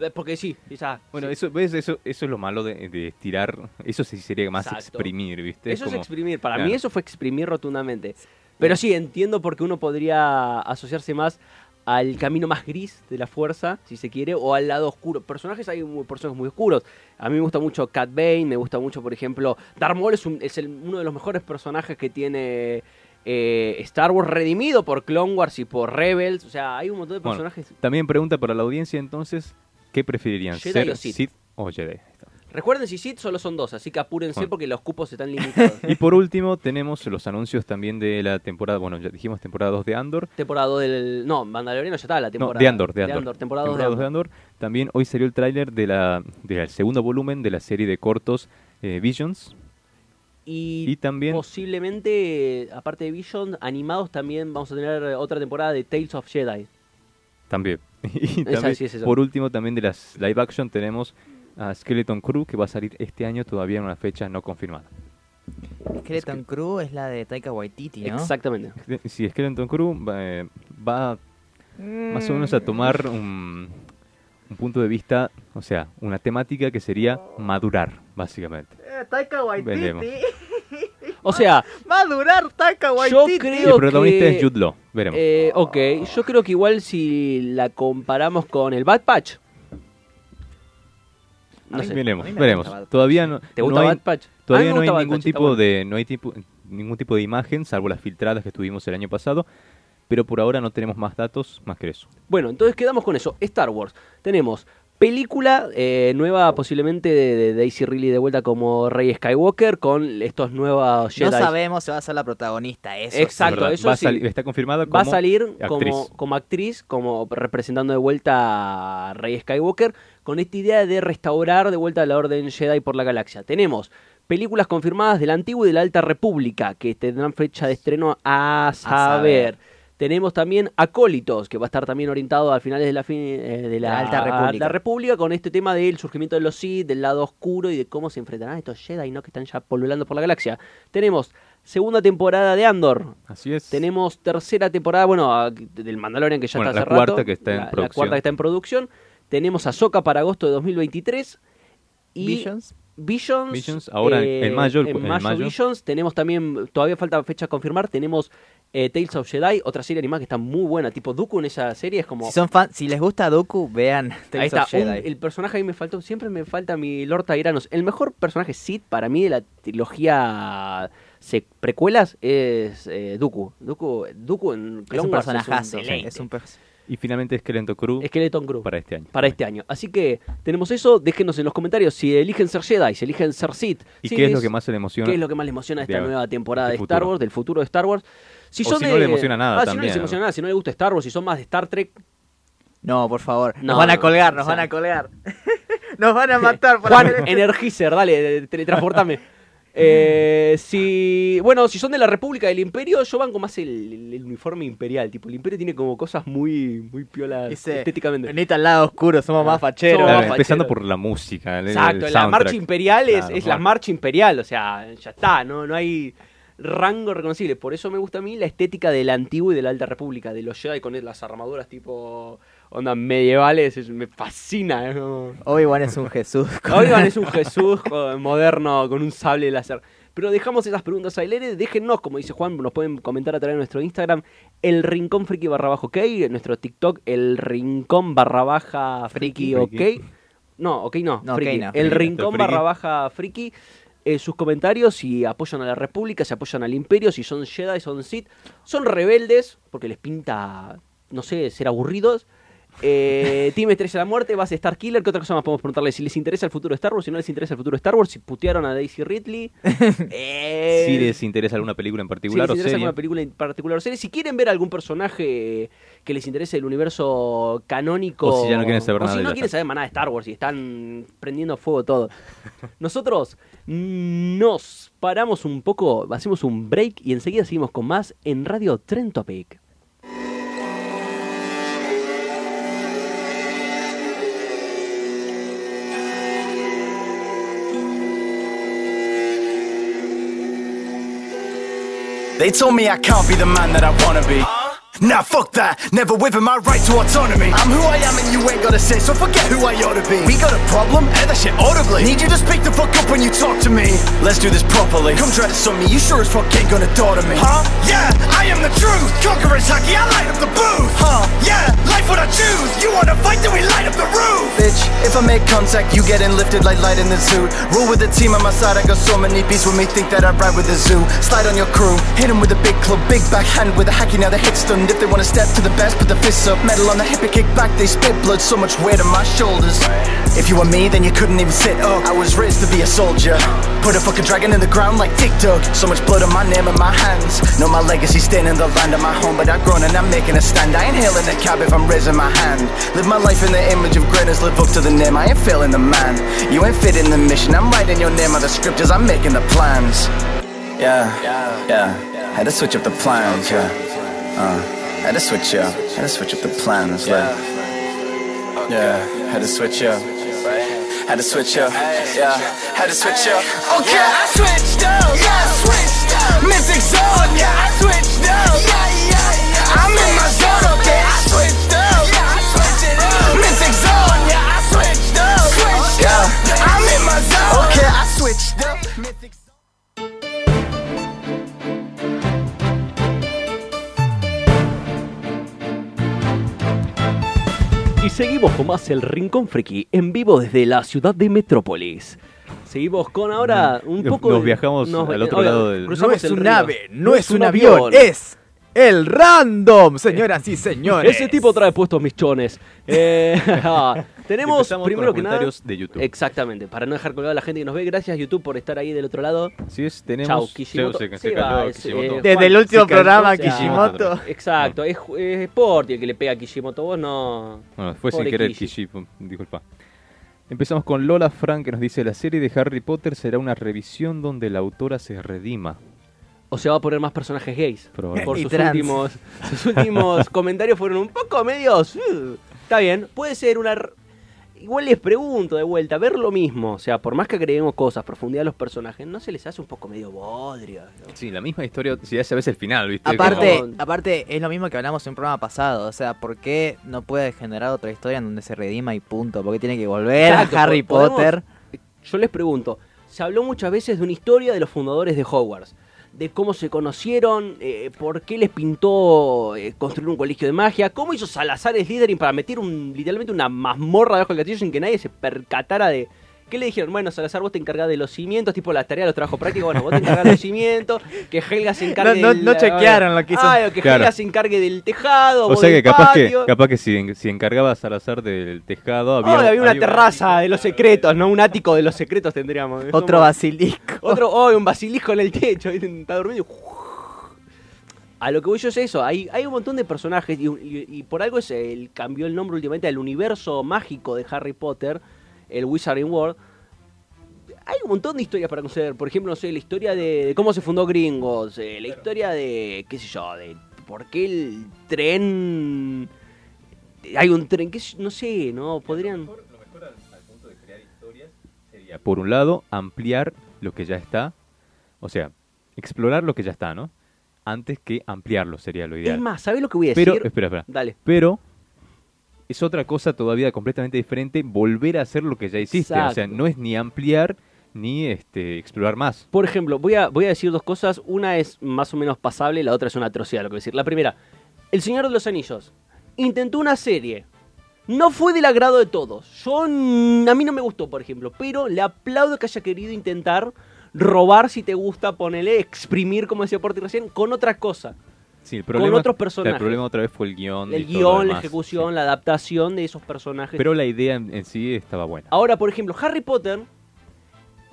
D: Eh, Porque sí, quizás.
E: Bueno,
D: sí.
E: eso, ¿ves? Eso, eso es lo malo de, de estirar. Eso sí sería más
D: Exacto.
E: exprimir, ¿viste?
D: Eso es
E: como-
D: exprimir. Para
E: claro.
D: mí eso fue exprimir rotundamente. Pero sí, entiendo por qué uno podría asociarse más al camino más gris de la fuerza, si se quiere, o al lado oscuro. Personajes hay muy, personajes muy oscuros. A mí me gusta mucho Cat Bane, me gusta mucho, por ejemplo, Darth Maul es, un- es el- uno de los mejores personajes que tiene eh, Star Wars redimido por Clone Wars y por Rebels. O sea, hay un montón de
E: Bueno,
D: personajes.
E: También pregunta para la audiencia entonces, ¿qué preferirían?
D: Jedi
E: ¿Ser
D: o Sith.
E: Sith o Jedi? Ahí está.
D: Recuerden, si Sith solo son dos, así que apúrense
E: Bueno.
D: porque los cupos están limitados.
E: Y por último tenemos los anuncios también de la temporada, bueno, ya dijimos temporada 2 de Andor.
D: temporada 2 del... No, Mandaloriano ya estaba la
E: No,
D: temporada.
E: de Andor, de Andor.
D: temporada 2 de Andor.
E: También hoy salió el tráiler de del segundo volumen de la serie de cortos eh, Visions.
D: Y,
E: Y también-
D: posiblemente, aparte de Vision, animados también vamos a tener otra temporada de Tales of Jedi.
E: También. Y
D: Esa
E: también,
D: sí es esa.
E: por último, también de las live action tenemos a Skeleton Crew, que va a salir este año todavía en una fecha no confirmada.
F: Skeleton Crew es la de Taika Waititi, ¿no?
D: Exactamente.
E: Si Skeleton Crew va, eh, va más o menos a tomar un, un punto de vista, o sea, una temática que sería madurar, básicamente.
F: Eh, Taika
E: Veremos.
D: O sea,
F: Va a durar Taika
D: yo
F: Waititi.
E: Y
D: creo
E: el protagonista
D: que...
E: es Jude Law, veremos.
D: eh, ok, yo creo que igual si la comparamos con el Bad Patch. No sé.
E: veremos, veremos. Todavía no,
D: ¿Te gusta
E: no hay,
D: Bad Patch?
E: Todavía no hay ningún
D: Patch,
E: tipo
D: bueno.
E: de no hay tipo ningún tipo de imagen salvo las filtradas que tuvimos el año pasado, pero por ahora no tenemos más datos más que eso.
D: Bueno, entonces quedamos con eso. Star Wars. Tenemos película eh, nueva posiblemente de, de Daisy Ridley de vuelta como Rey Skywalker con estos nuevos Jedi.
F: No sabemos si va a ser la protagonista, eso.
D: Exacto, eso
E: va
D: sí.
E: está confirmada como
D: Va a salir
E: actriz.
D: como, como actriz, como representando de vuelta a Rey Skywalker, con esta idea de restaurar de vuelta la Orden Jedi por la galaxia. Tenemos películas confirmadas de la Antigua y de la Alta República, que tendrán fecha de estreno a saber.
F: saber.
D: Tenemos también Acólitos, que va a estar también orientado a finales de la, fin- eh, de la,
F: La Alta República.
D: la República, con este tema del surgimiento de los Sith, del lado oscuro y de cómo se enfrentarán estos Jedi, ¿no? Que están ya polulando por la galaxia. Tenemos segunda temporada de Andor,
E: Así es.
D: tenemos tercera temporada, bueno, del Mandalorian que ya
E: Bueno,
D: está
E: la
D: hace rato.
E: cuarta que está en
D: La- cuarta que está en producción. Tenemos a Soca para agosto de 2023. Y
F: Visions.
D: Visions.
E: Visions, ahora en mayo, el-
D: En
E: en
D: mayo,
E: mayo.
D: Visions. Tenemos también, todavía falta fecha a confirmar. Tenemos eh, Tales of Jedi, otra serie animada que está muy buena. Tipo Dooku en esa serie es como.
F: Si son fan, si les gusta Dooku, vean
D: Ahí
F: Tales
D: está,
F: of Jedi.
D: un- el personaje a mí me faltó, siempre me falta mi Lord Tyrannos. El mejor personaje Sith para mí de la trilogía se, precuelas es eh, Dooku. Dooku. Dooku en
F: es un
D: Wars
F: personajazo. Es un pers-
E: Y finalmente Skeleton Crew
D: Skeleton Crew.
E: para este año.
D: para este año. Así que tenemos eso, déjenos en los comentarios si eligen ser Jedi, si eligen ser Sith.
E: ¿Y
D: si
E: qué es lo que más se le emociona?
D: ¿Qué es lo que más les emociona de esta
E: de-
D: nueva temporada de Star
E: futuro?
D: Wars, del futuro de Star Wars? Si
E: O si no
D: de-
E: le emociona nada
D: Ah, si no les
E: ¿no?
D: emociona nada, si no les gusta Star Wars, si son más de Star Trek,
F: No, por favor. Nos
D: No,
F: van a colgar,
D: o
F: nos
D: sea-
F: van a colgar. nos van a matar por
D: Juan,
F: hacer.
D: Energizer, dale, teletransportame. Eh, si bueno si son de la República del Imperio yo banco más el, el- el uniforme imperial tipo el Imperio tiene como cosas muy muy piolas estéticamente
F: Venite al lado oscuro, somos más facheros.
D: somos
E: Claro,
D: más
E: empezando
D: facheros.
E: por la música, el,
D: Exacto,
E: el
D: la marcha imperial es,
E: Claro,
D: es la
E: mar-
D: marcha imperial, o sea, ya está, no, no hay rango reconocible. Por eso me gusta a mí la estética del antiguo y de la Alta República, de los Jedi con las armaduras tipo onda medievales, es- me fascina. es como-
F: Obi-Wan es un Jesús.
D: Obi-Wan es un Jesús moderno con un sable láser. Pero dejamos esas preguntas al aire. Déjennos, como dice Juan, nos pueden comentar a través de nuestro Instagram, el rincón friki barra baja ok, nuestro TikTok, el rincón barra baja friki ok. No, ok no,
F: No, ok
D: friki.
F: no.
D: El rincón
E: friki.
D: barra baja friki. eh, sus comentarios si apoyan a la República, si apoyan al Imperio, si son Jedi, son Sith, son rebeldes, porque les pinta, no sé, ser aburridos. Eh, Team Estrella de la Muerte, base Star Killer. ¿Qué otra cosa más podemos preguntarle? Si les interesa el futuro de Star Wars, si no les interesa el futuro de Star Wars, si putearon a Daisy Ridley. Eh,
E: Si les interesa alguna película en
D: si
E: particular
D: les
E: o
D: interesa
E: serie.
D: alguna película en particular o serie. Si quieren ver algún personaje que les interese el universo canónico.
E: O si ya no quieren saber
D: o
E: nada
D: si
E: de
D: no
E: la
D: quieren
E: saga.
D: saber más nada de Star Wars y están prendiendo fuego todo. Nosotros nos paramos un poco, hacemos un break y enseguida seguimos con más en Radio Trend Topic.
G: They told me I can't be the man that I wanna be. Nah, fuck that. Never within my right to autonomy. I'm who I am and you ain't gotta say, so forget who I ought to be. We got a problem? Air that shit audibly. Need you to speak the fuck up when you talk to me. Let's do this properly. Come try to sum me, you sure as fuck ain't gonna daughter me. Huh? Yeah, I am the truth. Conqueror's hockey, I light up the booth. Huh? Make contact, you getting lifted like light in the zoo. Rule with the team on my side, I got so many beats with me, think that I ride with the zoo. Slide on your crew, hit him with a big club, big backhand with a hacky, now the hit's done. And if they wanna step to the best, put the fists up. Metal on the hip, kick back, they spit blood. So much weight on my shoulders. If you were me, then you couldn't even sit up. I was raised to be a soldier. Put a fucking dragon in the ground like Dug. So much blood on my name and my hands. Know my legacy staying in the land of my home, but I've grown and I'm making a stand. I ain't hailing a cab if I'm raising my hand. Live my life in the image of greatness, live up to the name. I ain't failing the man. You ain't fitting the mission. I'm writing your name on the scriptures. I'm making the plans. Yeah, yeah. Had to switch up the plans. Yeah. Uh, had to switch up. Had to switch up the plans. Like, yeah. Had to switch up. Had to switch up. Yeah. Had to switch up. Okay, I switched up. Yeah, I switched up. Mythic zone. Yeah, I switched up. Yeah, yeah, yeah. I'm in my zone. Okay, I switched switched up.
D: Y seguimos con más el Rincón Friki en vivo desde la ciudad de Metrópolis. Seguimos con ahora un
E: Nos-
D: poco.
E: nos
D: de-
E: viajamos al otro lado del-
F: No es un ave, no es un avión, es el random, señoras y señores.
D: Ese tipo trae puestos mis chones. Eh, ah, tenemos
E: Empezamos
D: primero
E: con
D: que
E: los
D: nada.
E: comentarios de YouTube.
D: Exactamente, para no dejar colgado a la gente que nos ve. Gracias, YouTube, por estar ahí del otro lado.
E: Así es, tenemos.
D: Chau, Kishimoto.
E: Se, se
D: Sí,
E: cayó
D: va, es,
E: Kishimoto.
D: eh,
F: Desde
D: Juan,
F: el último
E: cayó,
F: programa. Kishimoto.
D: Exacto, es, es Sporty el que le pega a Kishimoto. Vos no.
E: Bueno, fue sin querer
D: Kishi.
E: Kishi, pum, disculpa. Empezamos con Lola Frank que nos dice la serie de Harry Potter será una revisión donde la autora se redima.
D: O se va a poner más personajes gays.
E: Probablemente.
D: Por
F: Y
D: sus
F: trans.
D: últimos, sus últimos comentarios fueron un poco medios. uh, Está bien, puede ser una. Igual les pregunto de vuelta, ver lo mismo. O sea, por más que agreguemos cosas, profundidad a los personajes, ¿no se les hace un poco medio bodrio? ¿no?
E: Sí, la misma historia, si hace a veces el final, ¿viste?
F: Aparte,
D: Como-
F: aparte, es lo mismo que hablamos en un programa pasado. O sea, ¿por qué no puede generar otra historia en donde se redima y punto? ¿Por qué tiene que volver
D: Exacto,
F: a Harry
D: po- podemos-
F: Potter?
D: Yo les pregunto, se habló muchas veces de una historia de los fundadores de Hogwarts, de cómo se conocieron, eh, por qué les pintó eh, construir un colegio de magia, cómo hizo Salazar Slytherin para meter un, literalmente una mazmorra debajo del castillo sin que nadie se percatara de... ¿Qué le dijeron? Bueno, Salazar, vos te encargás de los cimientos, tipo la tarea de los trabajos prácticos. Bueno, vos te encargás de los cimientos, que Helga se encargue
F: No- no-
D: del-
F: no chequearon lo que hizo.
D: Ah, que
E: Claro.
D: Helga se encargue del tejado,
E: O
D: vos
E: sea que
D: del
E: capaz que,
D: patio.
E: capaz que si, si encargaba a Salazar del tejado, había,
D: Había, había una terraza de los secretos, ¿no? Un ático de los secretos tendríamos. Es
F: Otro
D: como-
F: basilisco.
D: Otro, oh, un basilisco en el techo, está durmiendo. A lo que voy yo es eso, hay, hay un montón de personajes y, y- y por algo es el, cambió el nombre últimamente al universo mágico de Harry Potter, el Wizarding World. Hay un montón de historias para conocer, por ejemplo, no sé, la historia de, de cómo se fundó Gringos, eh, la historia de, qué sé yo, de por qué el tren... Hay un tren, que no sé, ¿no? Podrían...
E: sería, por un lado, ampliar lo que ya está, o sea, explorar lo que ya está, ¿no? Antes que ampliarlo sería lo ideal.
D: Es más, ¿sabes lo que voy a decir?
E: Pero, espera, espera.
D: Dale.
E: Pero es otra cosa todavía completamente diferente volver a hacer lo que ya hiciste. O sea, no es ni ampliar ni este explorar más.
D: Por ejemplo, voy a, voy a decir dos cosas. Una es más o menos pasable, la otra es una atrocidad, lo que voy a decir. La primera, El Señor de los Anillos. Intentó una serie. No fue del agrado de todos. Yo, a mí no me gustó, por ejemplo. Pero le aplaudo que haya querido intentar robar, si te gusta, ponerle, exprimir, como decía Porti recién, con otra cosa.
E: Sí, el problema,
D: otros
E: o sea,
D: personajes.
E: El problema otra vez fue el guion.
D: El guion, la ejecución,
E: sí.
D: la adaptación de esos personajes.
E: Pero la idea en, en sí estaba buena.
D: Ahora, por ejemplo, Harry Potter.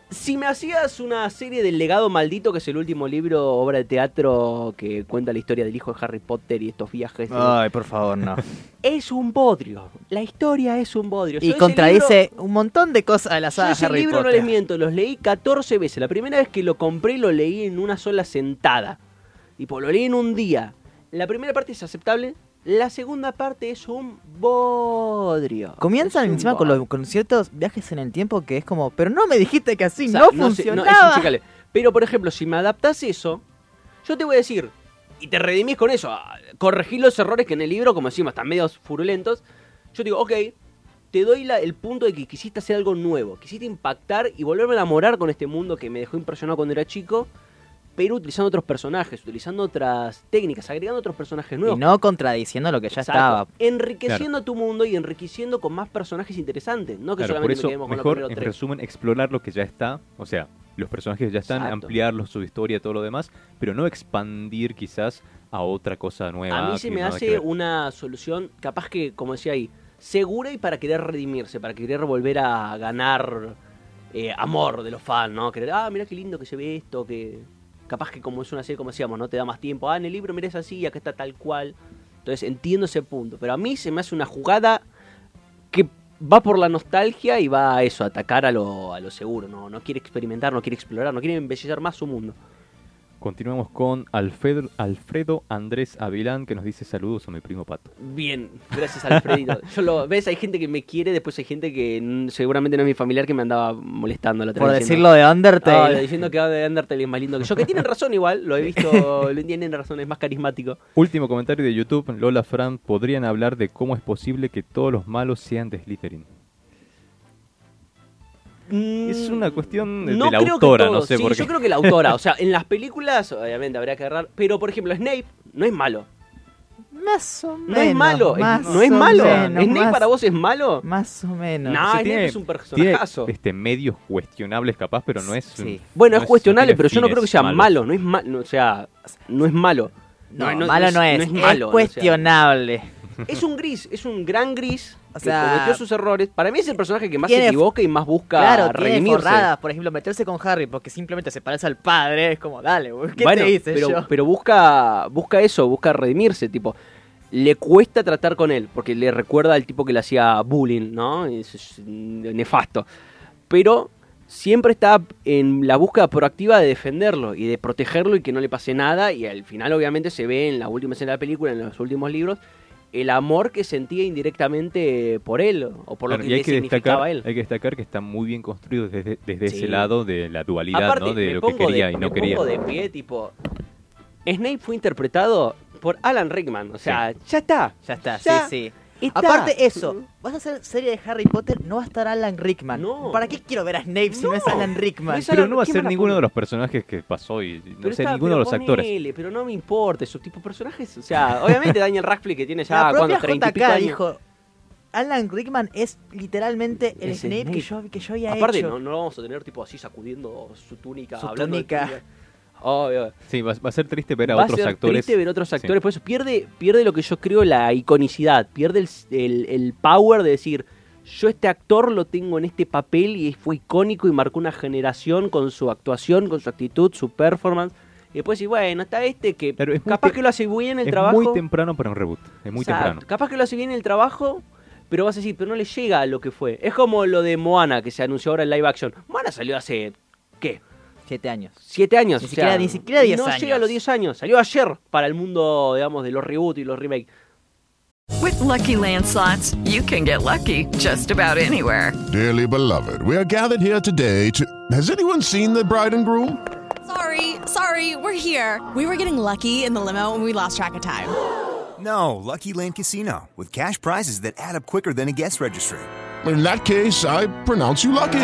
D: Si me hacías una serie del legado maldito, que es el último libro, obra de teatro que cuenta la historia del hijo de Harry Potter y estos viajes,
F: Ay, por favor, no.
D: es un bodrio. La historia es un bodrio.
F: Y contradice un montón de cosas de la
D: libro- yo
F: saga
D: ese
F: Harry
D: libro no
F: Potter.
D: les miento, los leí 14 veces. La primera vez que lo compré lo leí en una sola sentada. Y pues lo leí en un día. La primera parte es aceptable, la segunda parte es un bodrio.
F: Comienzan
D: Es
F: encima con, los, con ciertos viajes en el tiempo que es como, pero no me dijiste que así
D: O sea,
F: no,
D: sé,
F: funcionaba.
D: es inchecable. Pero, por ejemplo, si me adaptas eso, yo te voy a decir, y te redimís con eso, ah, corregí los errores que en el libro, como decimos, están medios furulentos. Yo digo, ok, te doy la- el punto de que quisiste hacer algo nuevo, quisiste impactar y volverme a enamorar con este mundo que me dejó impresionado cuando era chico, pero utilizando otros personajes, utilizando otras técnicas, agregando otros personajes nuevos.
F: y no contradiciendo lo que ya
D: Exacto.
F: estaba.
D: Enriqueciendo tu mundo y enriqueciendo con más personajes interesantes. No que
E: Claro, por
D: solamente
E: eso,
D: me quedemos con
E: mejor
D: los
E: en
D: tres.
E: resumen explorar lo que ya está. O sea, los personajes ya están,
D: Exacto.
E: ampliarlos, su historia, todo lo demás, pero no expandir quizás a otra cosa nueva.
D: A mí se me hace una solución, capaz que, como decía ahí, segura y para querer redimirse, para querer volver a ganar eh, amor de los fans, ¿no? Querer, ah, mira qué lindo que se ve esto, que capaz que como es una serie, como decíamos, no te da más tiempo. Ah, en el libro mira es así, acá está tal cual. Entonces entiendo ese punto, pero a mí se me hace una jugada que va por la nostalgia y va a eso, atacar a lo, a lo seguro, ¿no? No quiere experimentar, no quiere explorar, no quiere embellecer más su mundo.
E: Continuamos con Alfredo, Alfredo Andrés Avilán que nos dice saludos a mi primo Pato.
D: Bien, gracias Alfredito. Yo lo, ¿Ves? Hay gente que me quiere, después hay gente que seguramente no es mi familiar que me andaba molestando la otra
F: Por
D: vez
F: decirlo de Undertale.
D: Ah, diciendo que de Undertale es más lindo que yo. Que tienen razón igual, lo he visto, lo tienen razón, es más carismático.
E: Último comentario de YouTube, Lola Fran, ¿podrían hablar de cómo es posible que todos los malos sean de Slytherin? Es una cuestión de, de
D: Mm, No
E: la autora, no sé
D: sí,
E: por qué.
D: Yo creo que la autora, o sea, en las películas, obviamente habría que agarrar, pero por ejemplo, Snape no es malo.
F: Más o menos.
D: No es malo, no es
F: o
D: malo.
F: menos,
D: ¿Snape
F: más-
D: para vos es malo?
F: Más o menos.
D: No,
E: O sea,
D: Snape
E: tiene-
D: es un
E: tiene,
D: personajazo.
E: este, medios cuestionables capaz, pero no es... un-.
D: Bueno,
E: no
D: es cuestionable,
E: tiene
D: pero yo no creo que sea malo, no es malo, o sea, no es malo.
F: No, malo no es. Es,
D: malo, o sea,
F: cuestionable.
D: es un gris, es un gran gris
F: O sea,
D: cometió sus errores. Para mí es el personaje que más
F: tiene-
D: se equivoca y más busca
F: Claro,
D: redimirse.
F: forradas. Por ejemplo, meterse con Harry porque simplemente se parece al padre. Es como, dale, ¿qué
D: bueno,
F: te hice
D: pero,
F: yo?
D: pero busca, busca eso, busca redimirse, tipo. Le cuesta tratar con él, porque le recuerda al tipo que le hacía bullying, ¿no? Es nefasto. Pero siempre está en la búsqueda proactiva de defenderlo y de protegerlo y que no le pase nada. Y al final, obviamente, se ve en la última escena de la película, en los últimos libros, el amor que sentía indirectamente por él, o por lo que
E: y hay
D: le
E: que,
D: significaba
E: destacar,
D: él.
E: hay que destacar que está muy bien construido desde, desde
D: Sí.
E: ese lado de la dualidad,
D: Aparte,
E: ¿no? De lo que quería
D: de-
E: y no
D: me
E: quería.
D: pongo de pie, tipo. Snape fue interpretado por Alan Rickman. O sea, ya está.
F: Ya está,
D: Ya
F: sí, sí.
D: Está.
F: Aparte eso, vas a hacer serie de Harry Potter, no va a estar Alan Rickman.
D: No.
F: ¿Para qué quiero ver a Snape si no,
D: No.
F: es Alan Rickman?
D: No
E: Pero no va a
D: ¿quién
E: ser ninguno de los personajes que pasó y no
D: Pero
E: sé,
D: está,
E: ninguno de los actores.
D: Pero no me importa, esos tipos de personajes. O sea, obviamente Daniel Radcliffe que tiene ya cuando 30 y pico
F: JK
D: años.
F: dijo, Alan Rickman es literalmente el
D: Es
F: Snape,
D: Snape.
F: Que, yo, que yo había
D: Aparte,
F: hecho.
D: no, no lo vamos a tener tipo así sacudiendo su túnica,
F: Su
D: hablando de
F: túnica.
D: Obvio.
E: Sí, va, va a ser triste ver a
D: Va
E: otros
D: ser
E: actores.
D: triste ver otros
E: Sí.
D: actores, por eso pierde, pierde lo que yo creo la iconicidad, pierde el, el- el power de decir, yo este actor lo tengo en este papel y fue icónico y marcó una generación con su actuación, con su actitud, su performance. Y después decir, bueno, está este que
E: Claro, es
D: capaz que lo hace bien el
E: es
D: trabajo.
E: muy temprano para un reboot. Es muy
D: Exacto,
E: temprano.
D: Capaz que lo hace bien el trabajo, pero vas a decir, pero no le llega a lo que fue. Es como lo de Moana que se anunció ahora en live action. Moana salió hace, ¿qué?
F: Siete años.
D: Siete años.
F: Ni
D: o
F: siquiera-
D: sea,
F: ni siquiera diez
D: No
F: años.
D: llega a los 10 años. Salió ayer para el mundo, digamos, de los reboots y los remakes.
H: With Lucky Land slots, you can get lucky just about anywhere.
A: Dearly beloved, we are gathered here today to. Has anyone seen the bride and groom?
I: Sorry, sorry, we're here. We were getting lucky in the limo and we lost track of time.
J: No, Lucky Land Casino, with cash prizes that add up quicker than a guest registry.
A: In that case, I pronounce you lucky.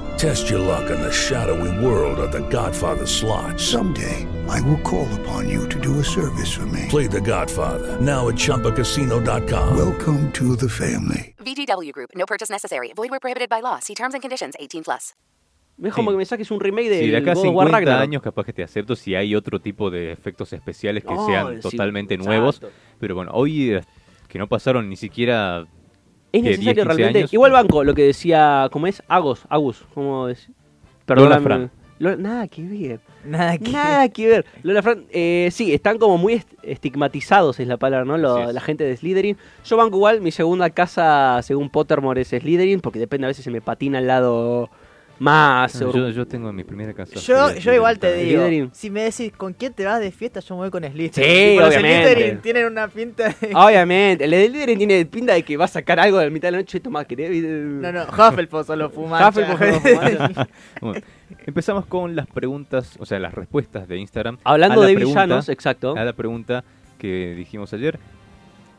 K: Test your luck in the shadowy world of The Godfather slot.
L: Someday, I will call upon you to do a service for me.
K: Play The Godfather now at ChumbaCasino.com.
L: Welcome to the family.
M: VGW Group. No purchase necessary. Void where prohibited by law. See terms and conditions. 18 plus.
D: Es como que me saques un remake de
E: Si de acá a
D: God of War
E: 50
D: Ragnarok.
E: años capaz que te acepto si hay otro tipo de efectos especiales que
D: No,
E: sean
D: sí,
E: totalmente
D: exacto.
E: nuevos. Pero bueno, hoy eh, que no pasaron ni siquiera
D: Es
E: ¿qué, 10,
D: necesario
E: 15
D: realmente.
E: años?
D: Igual banco, lo que decía, ¿cómo es? Agos, Agus, ¿cómo es?
E: Lola
D: Perdóname.
E: Fran.
D: Lo- nada que ver.
F: Nada que
D: Nada que ver. Lola Fran, eh, sí, están como muy est- estigmatizados, es la palabra, ¿no? Lo- la gente de Slytherin. Yo banco igual, mi segunda casa, según Pottermore, es Slytherin, porque depende, a veces se me patina al lado más.
E: No,
D: or-
E: yo, yo tengo mi primera casa.
F: Yo, yo igual te digo,
D: Slytherin.
F: si me decís con quién te vas de fiesta, yo me voy con Slytherin.
D: Sí,
F: los
D: obviamente.
F: Slytherin tienen una pinta de...
D: Obviamente, el de Slytherin tiene pinta de que va a sacar algo de la mitad de la noche. Toma, ¿querés?
F: No, no, Hufflepuff solo fuma.
D: Hufflepuff solo.
E: Bueno, Empezamos con las preguntas, o sea, las respuestas de Instagram.
D: Hablando de
E: pregunta-
D: villanos, exacto.
E: A la pregunta que dijimos ayer.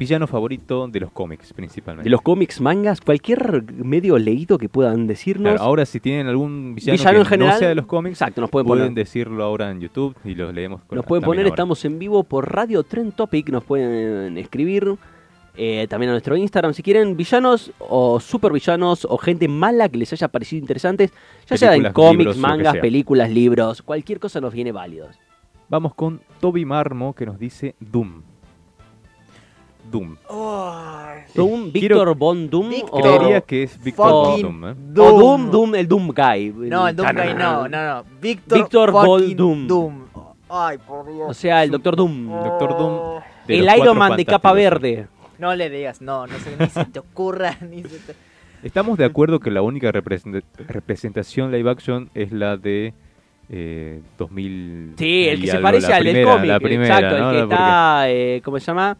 E: Villano favorito de los cómics, principalmente.
D: De los cómics, mangas, cualquier medio leído que puedan decirnos.
E: Claro, ahora si tienen algún villano,
D: Villano
E: que
D: en general,
E: no sea de los cómics,
D: exacto, nos pueden
E: pueden
D: poner.
E: decirlo ahora en YouTube y los leemos. con-
D: Nos pueden poner,
E: ahora.
D: estamos en vivo por Radio Trend Topic, nos pueden escribir eh, también a nuestro Instagram si quieren villanos o supervillanos o gente mala que les haya parecido interesantes, ya sea en cómics, mangas, películas, libros, cualquier cosa nos viene válido.
E: Vamos con Toby Marmo que nos dice Doom. Doom.
D: Doom,
E: quiero-
D: Víctor Von Doom
E: Creería que es Víctor Von Doom. ¿eh?
D: o Doom, Doom, el Doom Guy.
F: No, el Doom Guy no, no, no. Víctor,
D: Víctor Von Doom.
F: Ay, por Dios.
D: O sea, el Doctor Doom.
E: Doctor Doom. de
D: el Iron Man de capa verde.
F: No le digas, no, no se, ni se te ocurra, ni se te...
E: Estamos de acuerdo que la única represent- representación live action es la de eh, 2000.
D: Sí, el que se parece al del cómic.
E: La primera,
D: exacto,
E: ¿no?
D: el que
E: Porque-
D: está. eh, ¿Cómo se llama?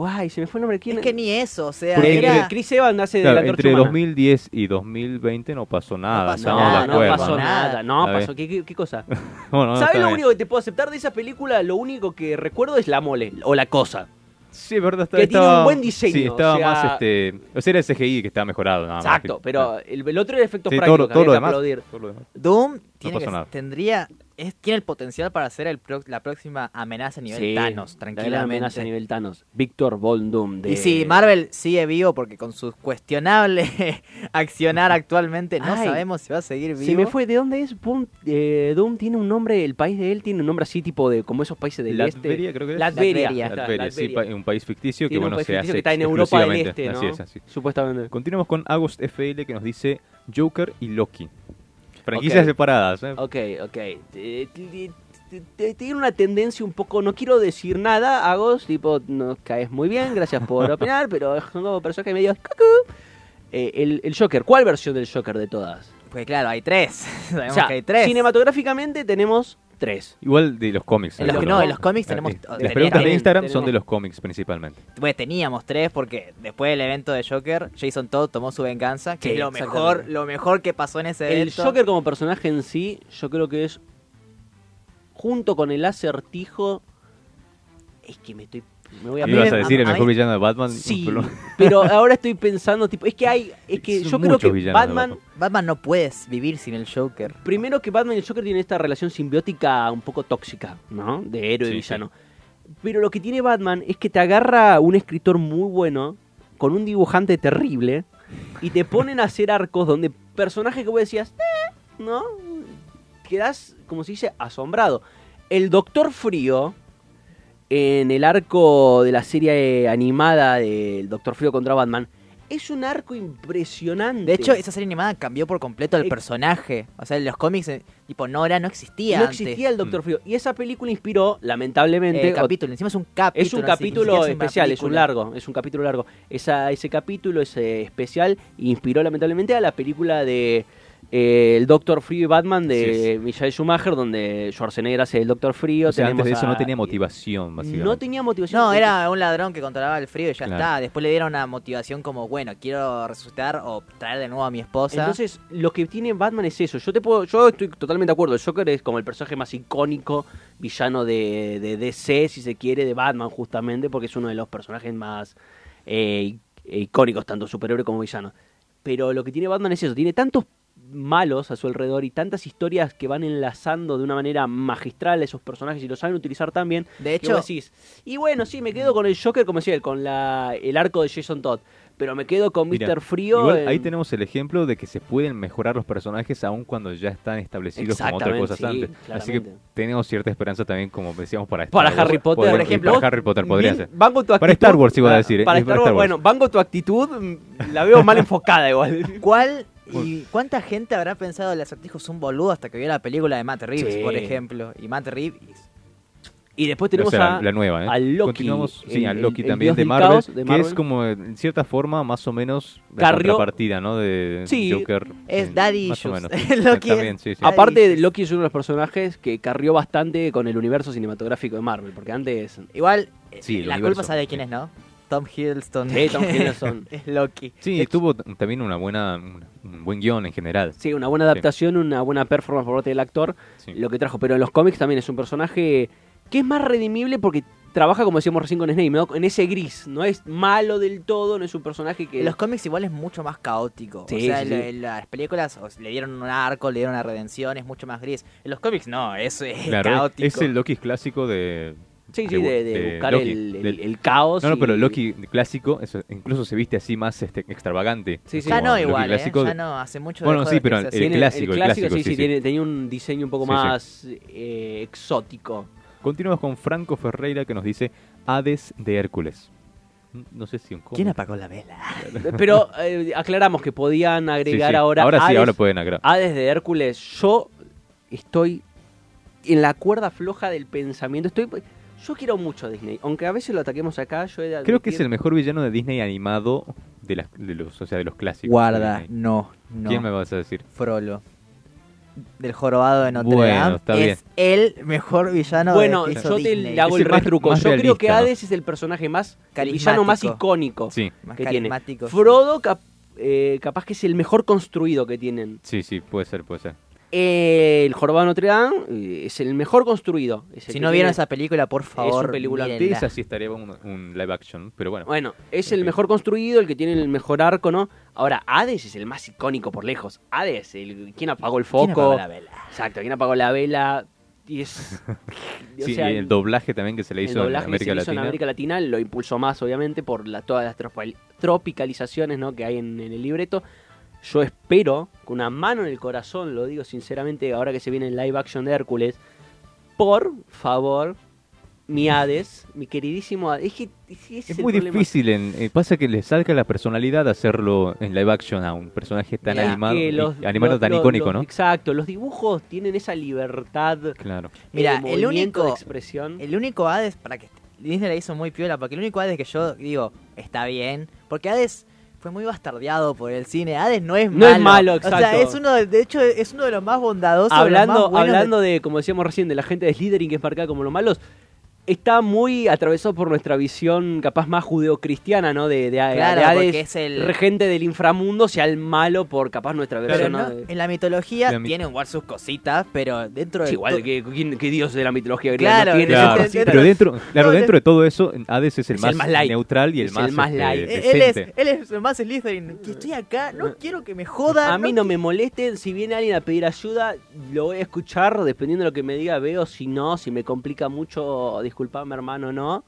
D: Guay, se me fue el nombre. ¿Quién
F: Es que ni eso, o sea,
D: Porque
F: era...
D: Chris Evans hace
E: Claro,
D: de la
E: entre
D: Humana.
E: 2010 y 2020 no pasó nada.
F: pasó
E: estamos de
D: No, no pasó nada. No, pasó. ¿Qué, qué, qué cosa?
E: Bueno, no,
D: ¿Sabes lo
E: bien.
D: único que te puedo aceptar de esa película? Lo único que recuerdo es la mole o la cosa.
E: Sí, es verdad.
D: que tiene un buen diseño,
E: Sí, estaba
D: o sea-
E: más este. O sea, era el CGI que estaba mejorado. Nada más.
D: Exacto, pero el, el otro era efecto
E: Sí,
D: práctico.
E: todo,
D: que
E: todo
D: había
E: lo
D: que
E: demás.
D: aplaudir.
E: todo lo demás.
F: Doom tiene
E: pasó
F: que-
E: nada.
F: tendría es, tiene el potencial para ser el pro- la próxima amenaza a nivel
D: Sí,
F: Thanos,
D: la
F: tranquilamente.
D: amenaza a nivel Thanos. Víctor Von Doom. De...
F: Y si Marvel sigue vivo porque con su cuestionable accionar actualmente no
D: Ay,
F: sabemos si va a seguir vivo.
D: Se me fue, ¿de dónde es? Boom, eh, Doom tiene un nombre, el país de él tiene un nombre así tipo de como esos países del
E: Latveria,
D: este.
E: creo que es.
D: Latveria.
F: Latveria.
E: sí, un país ficticio que
D: Tiene
E: bueno
D: país
E: se
D: ficticio
E: hace
D: que está en Europa del. Este, ¿no?
E: Así es, así.
D: Supuestamente.
E: Continuamos con August FL que nos dice Joker y Loki. Franquicias separadas. ¿eh?
D: Ok, ok. Tiene una tendencia un poco, no quiero decir nada, Agos, tipo, nos caes muy bien, gracias por opinar, pero es como personaje medio... Eh, el, el Joker, ¿cuál versión del Joker de todas?
F: Pues claro, hay tres. Sabemos
D: O sea,
F: que hay tres.
D: cinematográficamente tenemos tres.
E: Igual de los cómics.
F: En los-
E: ¿no?
F: no, en los cómics tenemos-
E: Eh,
F: tenemos-
E: Las preguntas de
D: tenemos-
E: Instagram son de los cómics principalmente.
F: Bueno, teníamos tres porque después del evento de Joker, Jason Todd tomó su venganza, que
D: Sí,
F: es lo mejor, lo mejor que pasó en ese
D: El
F: evento.
D: Joker como personaje en sí, yo creo que es, junto con el acertijo, es que me estoy... Me voy a
E: ¿Qué ibas a decir?
F: a-
E: ¿El mejor villano de Batman?
D: Sí,
E: Pero-
D: ahora estoy pensando, tipo, es que hay, es que
E: Son
D: yo creo que Batman,
E: Batman.
F: Batman no puedes vivir sin el Joker.
D: primero que Batman y el Joker tienen esta relación simbiótica un poco tóxica, ¿no? De héroe y
E: Sí,
D: villano. Pero lo que tiene Batman es que te agarra un escritor muy bueno, con un dibujante terrible, y te ponen a hacer arcos donde personajes que vos decías, "Eh", ¿no? Quedás, como se dice, asombrado. El Doctor Frío, en el arco de la serie animada del Doctor Frío contra Batman, es un arco impresionante.
F: De hecho, esa serie animada cambió por completo el personaje. O sea, en los cómics, eh, tipo, Nora no existía
D: no
F: antes.
D: existía el Doctor Frío. Y esa película inspiró, lamentablemente,
F: Eh, capítulo. Encima es un capítulo.
D: Es un capítulo especial, es un largo, es un capítulo largo. Esa, ese capítulo, ese especial, inspiró lamentablemente a la película de eh, El Doctor Frío y Batman de Michael Schumacher, donde Schwarzenegger hace el Doctor Frío.
E: O sea, antes de eso
D: a-
E: no tenía motivación, básicamente.
D: No tenía motivación.
F: No, era un ladrón que controlaba el frío y ya
E: Claro.
F: está. Después le dieron una motivación como, bueno, quiero resucitar o traer de nuevo a mi esposa.
D: Entonces, lo que tiene Batman es eso. Yo te puedo, yo estoy totalmente de acuerdo. El Joker es como el personaje más icónico, villano de, de DC, si se quiere, de Batman, justamente, porque es uno de los personajes más eh, icónicos, tanto superhéroe como villano. Pero lo que tiene Batman es eso, tiene tantos malos a su alrededor y tantas historias que van enlazando de una manera magistral a esos personajes y lo saben utilizar tan bien.
F: De
D: que
F: hecho-
D: vos decís, y bueno, sí, me quedo con el Joker, como decía él, con la, el arco de Jason Todd, pero me quedo con
E: Mira,
D: Mr. Frío.
E: igual
D: en-
E: ahí tenemos el ejemplo de que se pueden mejorar los personajes aun cuando ya están establecidos como otras cosas
D: sí,
E: antes. Así que tenemos cierta esperanza también, como decíamos, para Star
D: Para
E: Wars.
D: Harry Potter,
E: Poder-
D: por ejemplo.
E: Para Harry Potter podría ser.
D: Banco tu actitud.
E: Para Star Wars iba a decir. ¿eh?
D: Para Star Wars, bueno, banco tu actitud, la veo mal enfocada igual.
F: ¿Cuál y cuánta gente habrá pensado el acertijo es un boludo hasta que vio la película de Matt Reeves,
D: Sí.
F: por ejemplo? Y Matt Reeves
D: Y después tenemos
E: O sea, la-
D: a,
E: la nueva, ¿eh?
D: al Loki.
E: Continuamos, sí, Loki
D: el-
E: también de Marvel,
D: caos de
E: que es como, en cierta forma, más o menos la
D: Carrió-
E: contrapartida, ¿no? De
D: Sí,
E: Joker.
F: es Daddy
E: Más o
F: issues.
E: menos.
F: Loki es-
E: También, sí, sí.
D: Aparte, Loki es uno de los personajes que carrió bastante con el universo cinematográfico de Marvel, porque antes...
F: Igual, la
E: universo,
F: culpa sabe quién es, ¿no? Tom Hiddleston.
D: Sí, Tom Hiddleston.
F: es Loki.
E: Sí, tuvo también una buena, un, buen guion en general.
D: Sí, una buena adaptación, una buena performance por parte del actor, lo que trajo. Pero en los cómics también es un personaje que es más redimible porque trabaja, como decíamos recién con Snape, ¿no? en ese gris. No es malo del todo, no es un personaje que...
F: En los cómics igual es mucho más caótico.
D: Sí,
F: o sea,
D: sí,
F: en
D: sí.
F: la- en las películas o sea, le dieron un arco, le dieron una redención, es mucho más gris. En los cómics no, es, es
E: Claro,
F: caótico.
E: es el Loki clásico de...
D: Sí, sí, de- de buscar
E: Loki,
D: el- el- caos
E: No, no,
D: y-
E: pero el Loki clásico eso, incluso se viste así más este, extravagante.
D: Sí, sí.
F: Ya no
E: Loki
F: igual, ¿eh?
E: clásico
F: Ya
E: de-
F: no, hace mucho
E: Bueno, sí, pero el clásico, el clásico,
D: sí,
E: sí, sí.
D: tiene- tenía un diseño un poco
E: Sí, sí.
D: más eh, exótico.
E: Continuamos con Franco Ferreira que nos dice Hades de Hércules. No sé si un cómic.
F: ¿Quién apagó la vela?
D: Pero eh, aclaramos que podían agregar
E: Sí, sí.
D: ahora.
E: Ahora sí, ahora pueden agregar.
D: Hades de Hércules. Yo estoy en la cuerda floja del pensamiento. Estoy. Yo quiero mucho a Disney, aunque a veces lo ataquemos acá. Yo he de
E: Creo que es el mejor villano de Disney animado de, las, de los, o sea, de los clásicos.
F: Guarda, no, no.
E: ¿Quién me vas a decir?
F: Frollo. Del jorobado de Notre
E: Bueno,
F: Dame.
E: está
F: es
E: bien.
F: el mejor villano
D: Bueno,
F: de
D: yo te
F: Disney.
D: le hago el
E: el más-
D: retruco.
E: más
D: Yo creo que
E: realista, ¿no?
D: Hades es el personaje más. El villano más icónico
E: Sí.
F: Más
D: que tiene. Frodo, cap- eh, capaz que es el mejor construido que tienen.
E: Sí, sí, puede ser, puede ser.
D: Eh, el Jorobado de Notre Dame eh, es el mejor construido. es el
F: Si no vieron
D: tiene-
F: esa película, por favor,
D: un película
E: De
F: mírenla.
E: esa sí estaría un, un live action, pero bueno.
D: Bueno, es el mejor construido, el que tiene el mejor arco, ¿no? Ahora, Hades es el más icónico por lejos. Hades, el, ¿quién apagó el foco?
F: ¿Quién apagó la vela?
D: Exacto, ¿quién apagó la vela? Y es... o
E: Sí,
D: sea,
E: y el doblaje también que se le
D: el
E: hizo en
D: doblaje que
E: América
D: se le hizo en
E: Latina.
D: América Latina lo impulsó más, obviamente, por la- todas las tropi- tropicalizaciones ¿no? que hay en, en el libreto. Yo espero, con una mano en el corazón, lo digo sinceramente, ahora que se viene el live action de Hércules, por favor, mi Hades, mi queridísimo Hades. Es, que, ese
E: Es
D: el
E: muy
D: problema.
E: difícil, en, eh, pasa que le salga la personalidad de hacerlo en live action a un personaje tan animado,
D: los-
E: animado
D: los-
E: tan
D: los-
E: icónico,
D: los-
E: ¿no?
D: Exacto, los dibujos tienen esa libertad.
E: Claro.
F: Mira,
D: de
F: el único,
D: de expresión.
F: el único Hades, para que Disney la hizo muy piola, porque el único Hades que yo digo está bien, porque Hades fue muy bastardeado por el cine. Hades no es
D: No
F: malo.
D: es malo,
F: O sea,
D: exacto.
F: es uno, de, de hecho, es uno de los más bondadosos. de los
D: hablando,
F: más de-
D: hablando de, como decíamos recién, de la gente de Slytherin que es marcada como los malos, está muy atravesado por nuestra visión capaz más judeocristiana, ¿no? De, de, de
F: Claro,
D: Hades,
F: porque es el-
D: regente del inframundo, sea el malo por capaz nuestra
F: Pero
D: versión,
F: no,
D: ¿no? De-
F: en la mitología
E: La mi-
F: tiene igual sus cositas, pero dentro
D: Sí,
F: de
D: igual
F: to-
D: que, ¿quién- qué dios de la mitología griega
F: Claro,
D: no tiene
F: claro.
D: cositas?
E: Pero dentro, claro,
F: No,
E: dentro de todo eso, Hades es el,
D: Es
E: más,
D: el más light.
E: neutral y el
D: Es
E: más,
D: el más
E: este,
D: light.
F: Eh, él es, él es el más Slytherin. Que estoy acá, no quiero que me jodan.
D: A mí no me molesten, si viene alguien a pedir ayuda, lo voy a escuchar, dependiendo de lo que me diga, veo, si no, si me complica mucho, disculpame hermano, no.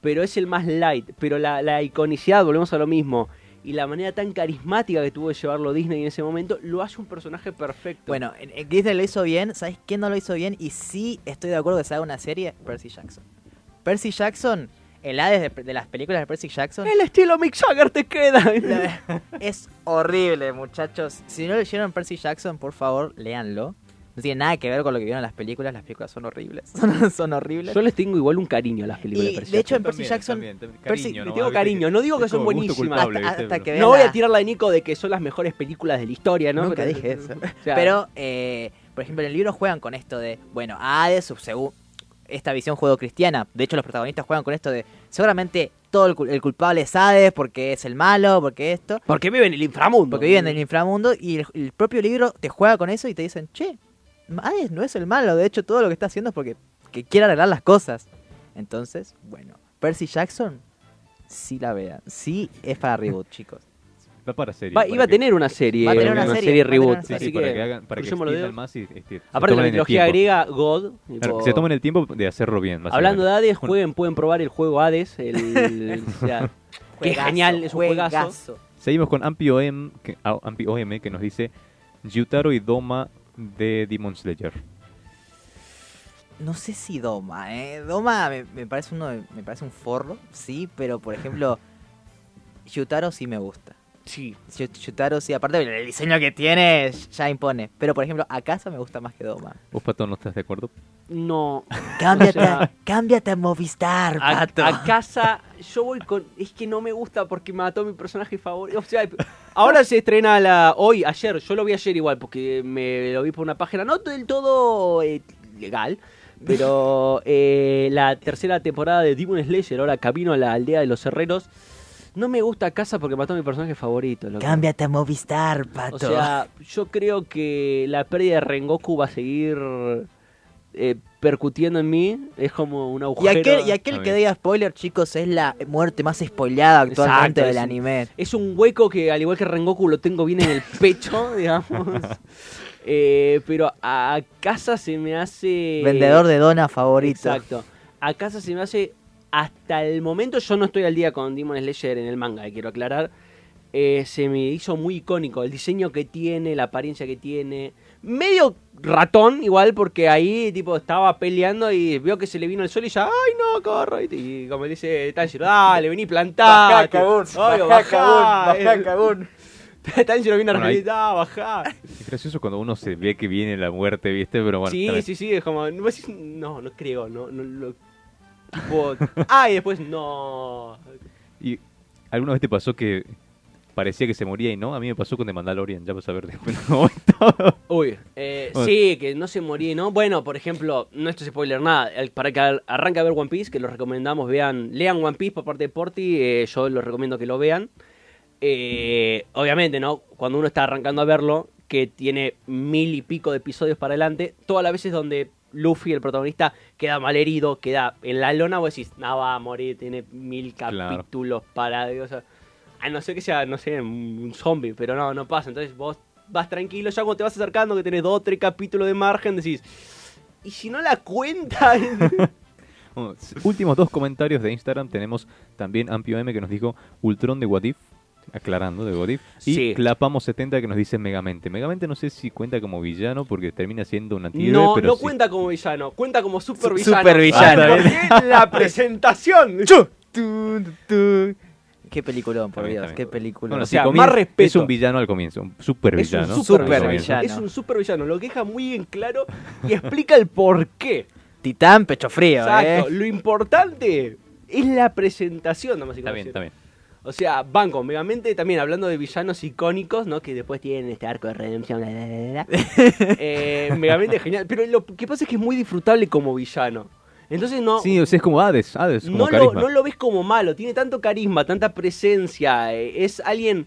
D: Pero es el más light, pero la, la iconicidad, volvemos a lo mismo, y la manera tan carismática que tuvo de llevarlo Disney en ese momento, lo hace un personaje perfecto.
F: Bueno, en- en Disney lo hizo bien. ¿Sabes quién no lo hizo bien? Y sí estoy de acuerdo que se haga una serie. Percy Jackson. Percy Jackson, el Hades de, de las películas de Percy Jackson.
D: el estilo Mick Jagger te queda.
F: es horrible, muchachos. Si no leyeron Percy Jackson, por favor, léanlo. No tiene nada que ver con lo que vieron en las películas. Las películas son horribles. Son, son horribles.
D: Yo les tengo igual un cariño a las películas
F: Y,
D: de Percy
F: de hecho, en
D: Jackson.
F: Percy Jackson. Percy-
D: Le tengo cariño, no digo que son buenísimas.
F: Hasta, hasta que
D: No voy
F: la-
D: a tirarla de Nico de que son las mejores películas de la historia, ¿no?
F: Nunca
D: Pero-
F: dije eso. Pero, eh, por ejemplo, en el libro juegan con esto de, bueno, Hades, según esta visión juego-cristiana. De hecho, los protagonistas juegan con esto de, seguramente todo el, cul- el culpable es Hades porque es el malo, porque esto.
D: Porque vive en el inframundo.
F: Porque viven en el inframundo y el, el propio libro te juega con eso y te dicen, che, Hades no es el malo. De hecho, todo lo que está haciendo es porque que quiere arreglar las cosas. Entonces, bueno, Percy Jackson, sí la vean. Sí es para reboot, chicos.
E: Va para serie.
D: Va-
E: para
D: iba a tener una serie,
F: Va a tener
D: una,
F: una
D: serie, reboot,
E: Sí,
D: así
E: sí,
D: que,
E: para que hagan, para que
D: crucemos los
E: extiendan
D: dedos.
E: más y este, se
D: Aparte de la
E: tomen el
D: mitología
E: tiempo.
D: griega, God.
E: Claro,
D: tipo-
E: que se tomen el tiempo de hacerlo bien.
D: Hablando de. Hades, jueguen, pueden probar el juego Hades. El, o sea, que es
F: Juegazo,
D: genial, es un juegazo.
F: juegazo.
E: Seguimos con Ampi OM, que, ah, Ampi OM que nos dice Yutaro y Doma de Demon Slayer.
F: No sé si Doma, ¿eh? Doma me, me parece uno me parece un forro, sí, pero por ejemplo, Yutaro sí me gusta.
D: Sí.
F: Yutaro sí, aparte el diseño que tiene ya impone. Pero por ejemplo, Akasa me gusta más que Doma.
E: ¿Vos, Pato, no estás de acuerdo?
D: No.
F: Cámbiate,
D: O sea,
F: cámbiate a Movistar,
D: a,
F: pato.
D: a casa, yo voy con. Es que no me gusta porque mató mi personaje favorito. O sea, ahora se estrena la. Hoy, ayer, yo lo vi ayer igual porque me lo vi por una página no del todo eh, legal. Pero eh, la tercera temporada de Demon Slayer, ahora camino a la aldea de los herreros, no me gusta casa porque mató a mi personaje favorito. loco.
F: Cámbiate a Movistar, pato.
D: O sea, yo creo que la pérdida de Rengoku va a seguir eh, percutiendo en mí. Es como un
F: y
D: agujero.
F: aquel, y aquel que diga spoiler, chicos, es la muerte más spoileada actualmente
D: Exacto,
F: del
D: es-
F: anime.
D: Es un hueco que, al igual que Rengoku, lo tengo bien en el pecho, digamos. Eh, pero a casa se me hace.
F: Vendedor de dona favorito.
D: Exacto. A casa se me hace. Hasta el momento, yo no estoy al día con Demon Slayer en el manga, eh, quiero aclarar. Eh, se me hizo muy icónico el diseño que tiene, la apariencia que tiene. Medio ratón, igual, porque ahí tipo estaba peleando y vio que se le vino el sol y ya, ¡ay no, corro! Y, y como dice Tanjiro, dale, vení plantate.
F: Bajá, cagón, bajá, cagón, bajá, cagón.
D: Tanjiro viene a
E: Bueno, ahí-
D: realidad, bajá.
E: Es gracioso cuando uno se ve que viene la muerte, ¿viste? Pero bueno.
D: sí, sí, sí, es como, no, no creo, no, no, lo- tipo, ah, y después, no.
E: ¿Y alguna vez te pasó que parecía que se moría y no? A mí me pasó con The Mandalorian, ya vas a ver después. No,
D: Uy, eh,
E: Bueno.
D: sí, que no se moría, ¿no? Bueno, por ejemplo, no esto es spoiler nada, el- para que ar- arranque a ver One Piece, que lo recomendamos, vean, lean One Piece por parte de Porti, eh, yo los recomiendo que lo vean. Eh, obviamente, ¿no? Cuando uno está arrancando a verlo, que tiene mil y pico de episodios para adelante, todas las veces donde Luffy, el protagonista, queda mal herido, queda en la lona, vos decís, no va a morir, tiene mil
E: Claro.
D: capítulos para... o sea, a no ser que sea, no sé, un zombie, pero no, no pasa. Entonces vos vas tranquilo, ya cuando te vas acercando, que tenés dos o tres capítulos de margen, decís, ¿y si no la cuenta?
E: Últimos dos comentarios de Instagram. Tenemos también Ampio M que nos dijo Ultron de Wadif, aclarando de Wadif. Y
D: Sí.
E: Clapamos70 que nos dice Megamente. Megamente no sé si cuenta como villano porque termina siendo un antihéroe,
D: no,
E: pero
D: no
E: sí.
D: cuenta como villano, cuenta como supervillano.
F: supervillano.
D: Ah, la presentación.
F: Qué peliculón, por Dios, qué película.
E: Bueno,
D: O
E: si
D: sea, más respeto.
E: Es un villano al comienzo, un super
D: Es un
E: villano.
D: supervillano. Es un supervillano, lo que deja muy en claro y explica el por qué.
F: Titán, pecho frío,
D: Exacto,
F: ¿eh?
D: lo importante es la presentación,
E: Está bien, está bien.
D: O sea, Banco, Megamente también hablando de villanos icónicos, ¿no? Que después tienen este arco de redención. eh, Megamente genial. Pero lo que pasa es que es muy disfrutable como villano. Entonces no.
E: Sí, o sea, es como Hades, Hades, como
D: no, lo, no lo ves como malo, tiene tanto carisma, tanta presencia, eh, es alguien...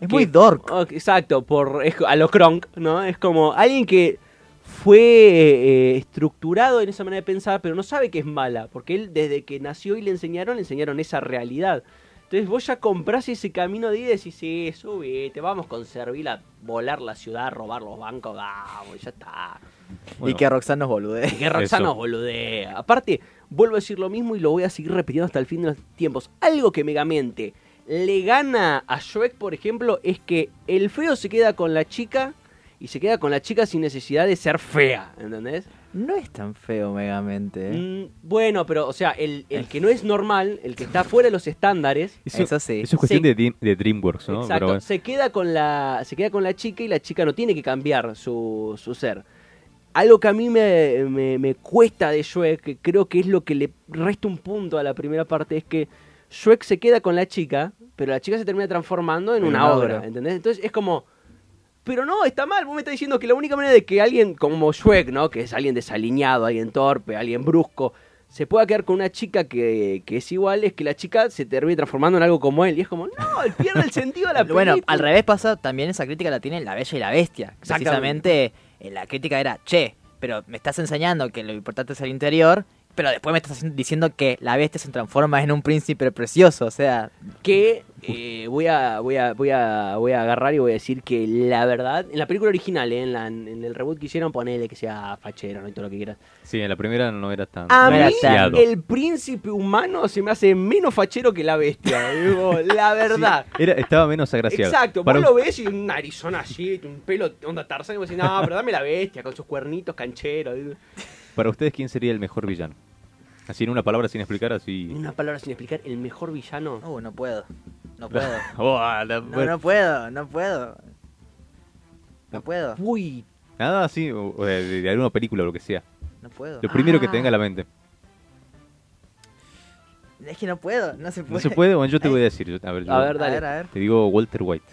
F: Es muy dork.
D: Oh, exacto, por, es a lo Kronk, ¿no? Es como alguien que fue eh, estructurado en esa manera de pensar, pero no sabe que es mala, porque él desde que nació y le enseñaron, le enseñaron esa realidad. Entonces vos ya comprás ese camino de ida y decís, sí, subite, vamos con Servil a volar la ciudad, robar los bancos, vamos, ya está.
F: y que Roxanne nos bolude.
D: Y que Roxana
E: Eso.
D: nos boludea. Aparte, vuelvo a decir lo mismo y lo voy a seguir repitiendo hasta el fin de los tiempos. Algo que Megamente le gana a Shrek, por ejemplo, es que el feo se queda con la chica y se queda con la chica sin necesidad de ser fea, ¿entendés?
F: No es tan feo, Megamente. ¿eh?
D: Mm, bueno, pero, o sea, el, el que no es normal, el que está fuera de los estándares,
E: Eso,
F: Eso sí.
E: Eso es cuestión de, de DreamWorks, ¿no?
D: Exacto.
E: Pero.
D: Se queda con la, se queda con la chica y la chica no tiene que cambiar su, su ser. Algo que a mí me, me- me cuesta de Shrek, que creo que es lo que le resta un punto a la primera parte, es que Shrek se queda con la chica, pero la chica se termina transformando en
F: En
D: una
F: una
D: obra,
F: obra.
D: ¿entendés? Entonces es como... Pero no, está mal. Vos me estás diciendo que la única manera de que alguien como Shrek, ¿no? Que es alguien desaliñado, alguien torpe, alguien brusco, se pueda quedar con una chica que, que es igual, es que la chica se termine transformando en algo como él. Y es como, no, pierde el sentido de la película.
F: Bueno, al revés pasa, también esa crítica la tiene La Bella y la Bestia.
D: Exactamente.
F: Precisamente eh, la crítica era, che, pero me estás enseñando que lo importante es el interior, pero después me estás diciendo que la bestia se transforma en un príncipe precioso, o sea...
D: que eh, voy a voy a voy a voy a agarrar y voy a decir que la verdad en la película original eh, en, la- en el reboot que hicieron ponele que sea fachero no y todo lo que quieras
E: Sí, en la primera no era tan
D: a
F: No
D: mí el príncipe humano se me hace menos fachero que la bestia digo, la verdad
E: Era, estaba menos agraciado.
D: Exacto,
E: Para
D: vos
E: un-
D: lo ves y un narizón así, un pelo onda Tarzán y vos decís, no, pero dame la bestia con sus cuernitos cancheros.
E: Para ustedes, ¿quién sería el mejor villano? Así en una palabra sin explicar, así.
D: En una palabra sin explicar, el mejor villano.
F: Uh, no puedo, no puedo.
E: Oh, la-
F: No, no puedo, no puedo. No puedo,
D: Uy,
E: Nada así, o, de, de alguna película o lo que sea.
F: no puedo.
E: Lo primero que
D: Ah.
E: te venga a la mente.
F: Es que no puedo, no se puede.
E: ¿No se puede? Bueno, yo te voy a decir. a ver, yo-
D: A ver,
F: A
D: dale.
F: ver, a ver.
E: Te digo Walter White,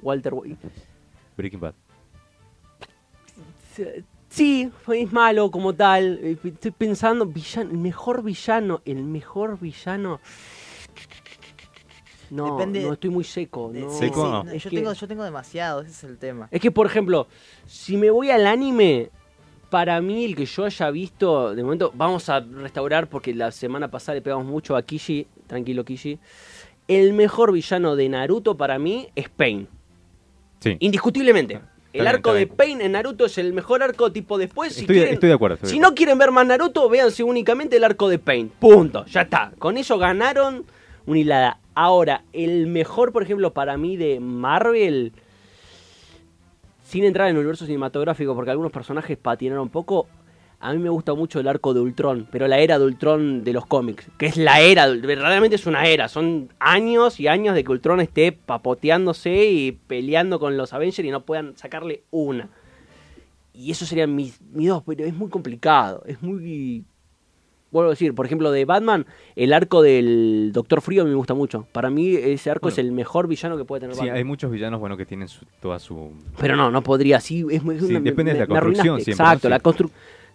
D: Walter White.
E: Breaking Bad.
D: Sí, es malo como tal. Eh, Estoy pensando, villano, el mejor villano, el mejor villano. No,
F: Depende
D: no estoy muy seco. no.
F: sí, sí,
E: no.
F: no,
D: Es
F: yo,
D: que-
F: tengo, yo tengo demasiado, ese es el tema.
D: Es que, por ejemplo, si me voy al anime, para mí el que yo haya visto, de momento, vamos a restaurar porque la semana pasada le pegamos mucho a Kishi, tranquilo Kishi. El mejor villano de Naruto para mí es Pain.
E: Sí.
D: Indiscutiblemente. El
E: bien,
D: arco de. Pain en Naruto es el mejor arco tipo después. Si,
E: Estoy de-
D: quieren-
E: estoy de acuerdo, estoy
D: si no quieren ver más Naruto, véanse únicamente el arco de Pain. Punto. Ya está. Con eso ganaron una hilada. Ahora, el mejor, por ejemplo, para mí de Marvel, sin entrar en el universo cinematográfico, porque algunos personajes patinaron un poco, a mí me gusta mucho el arco de Ultron, pero la era de Ultron de los cómics, que es la era, de- verdaderamente es una era, son años y años de que Ultron esté papoteándose y peleando con los Avengers y no puedan sacarle una. Y eso serían mis, mis dos, pero es muy complicado, es muy... Vuelvo a decir, por ejemplo, de Batman, el arco del Doctor Frío me gusta mucho. Para mí ese arco es el mejor villano que puede tener
E: Sí,
D: Batman.
E: hay muchos villanos bueno que tienen su- toda su
D: Pero no, no podría. Sí, es es
E: Sí,
D: una-
E: depende de la construcción siempre,
D: Exacto,
E: ¿no?
D: la
E: Sí.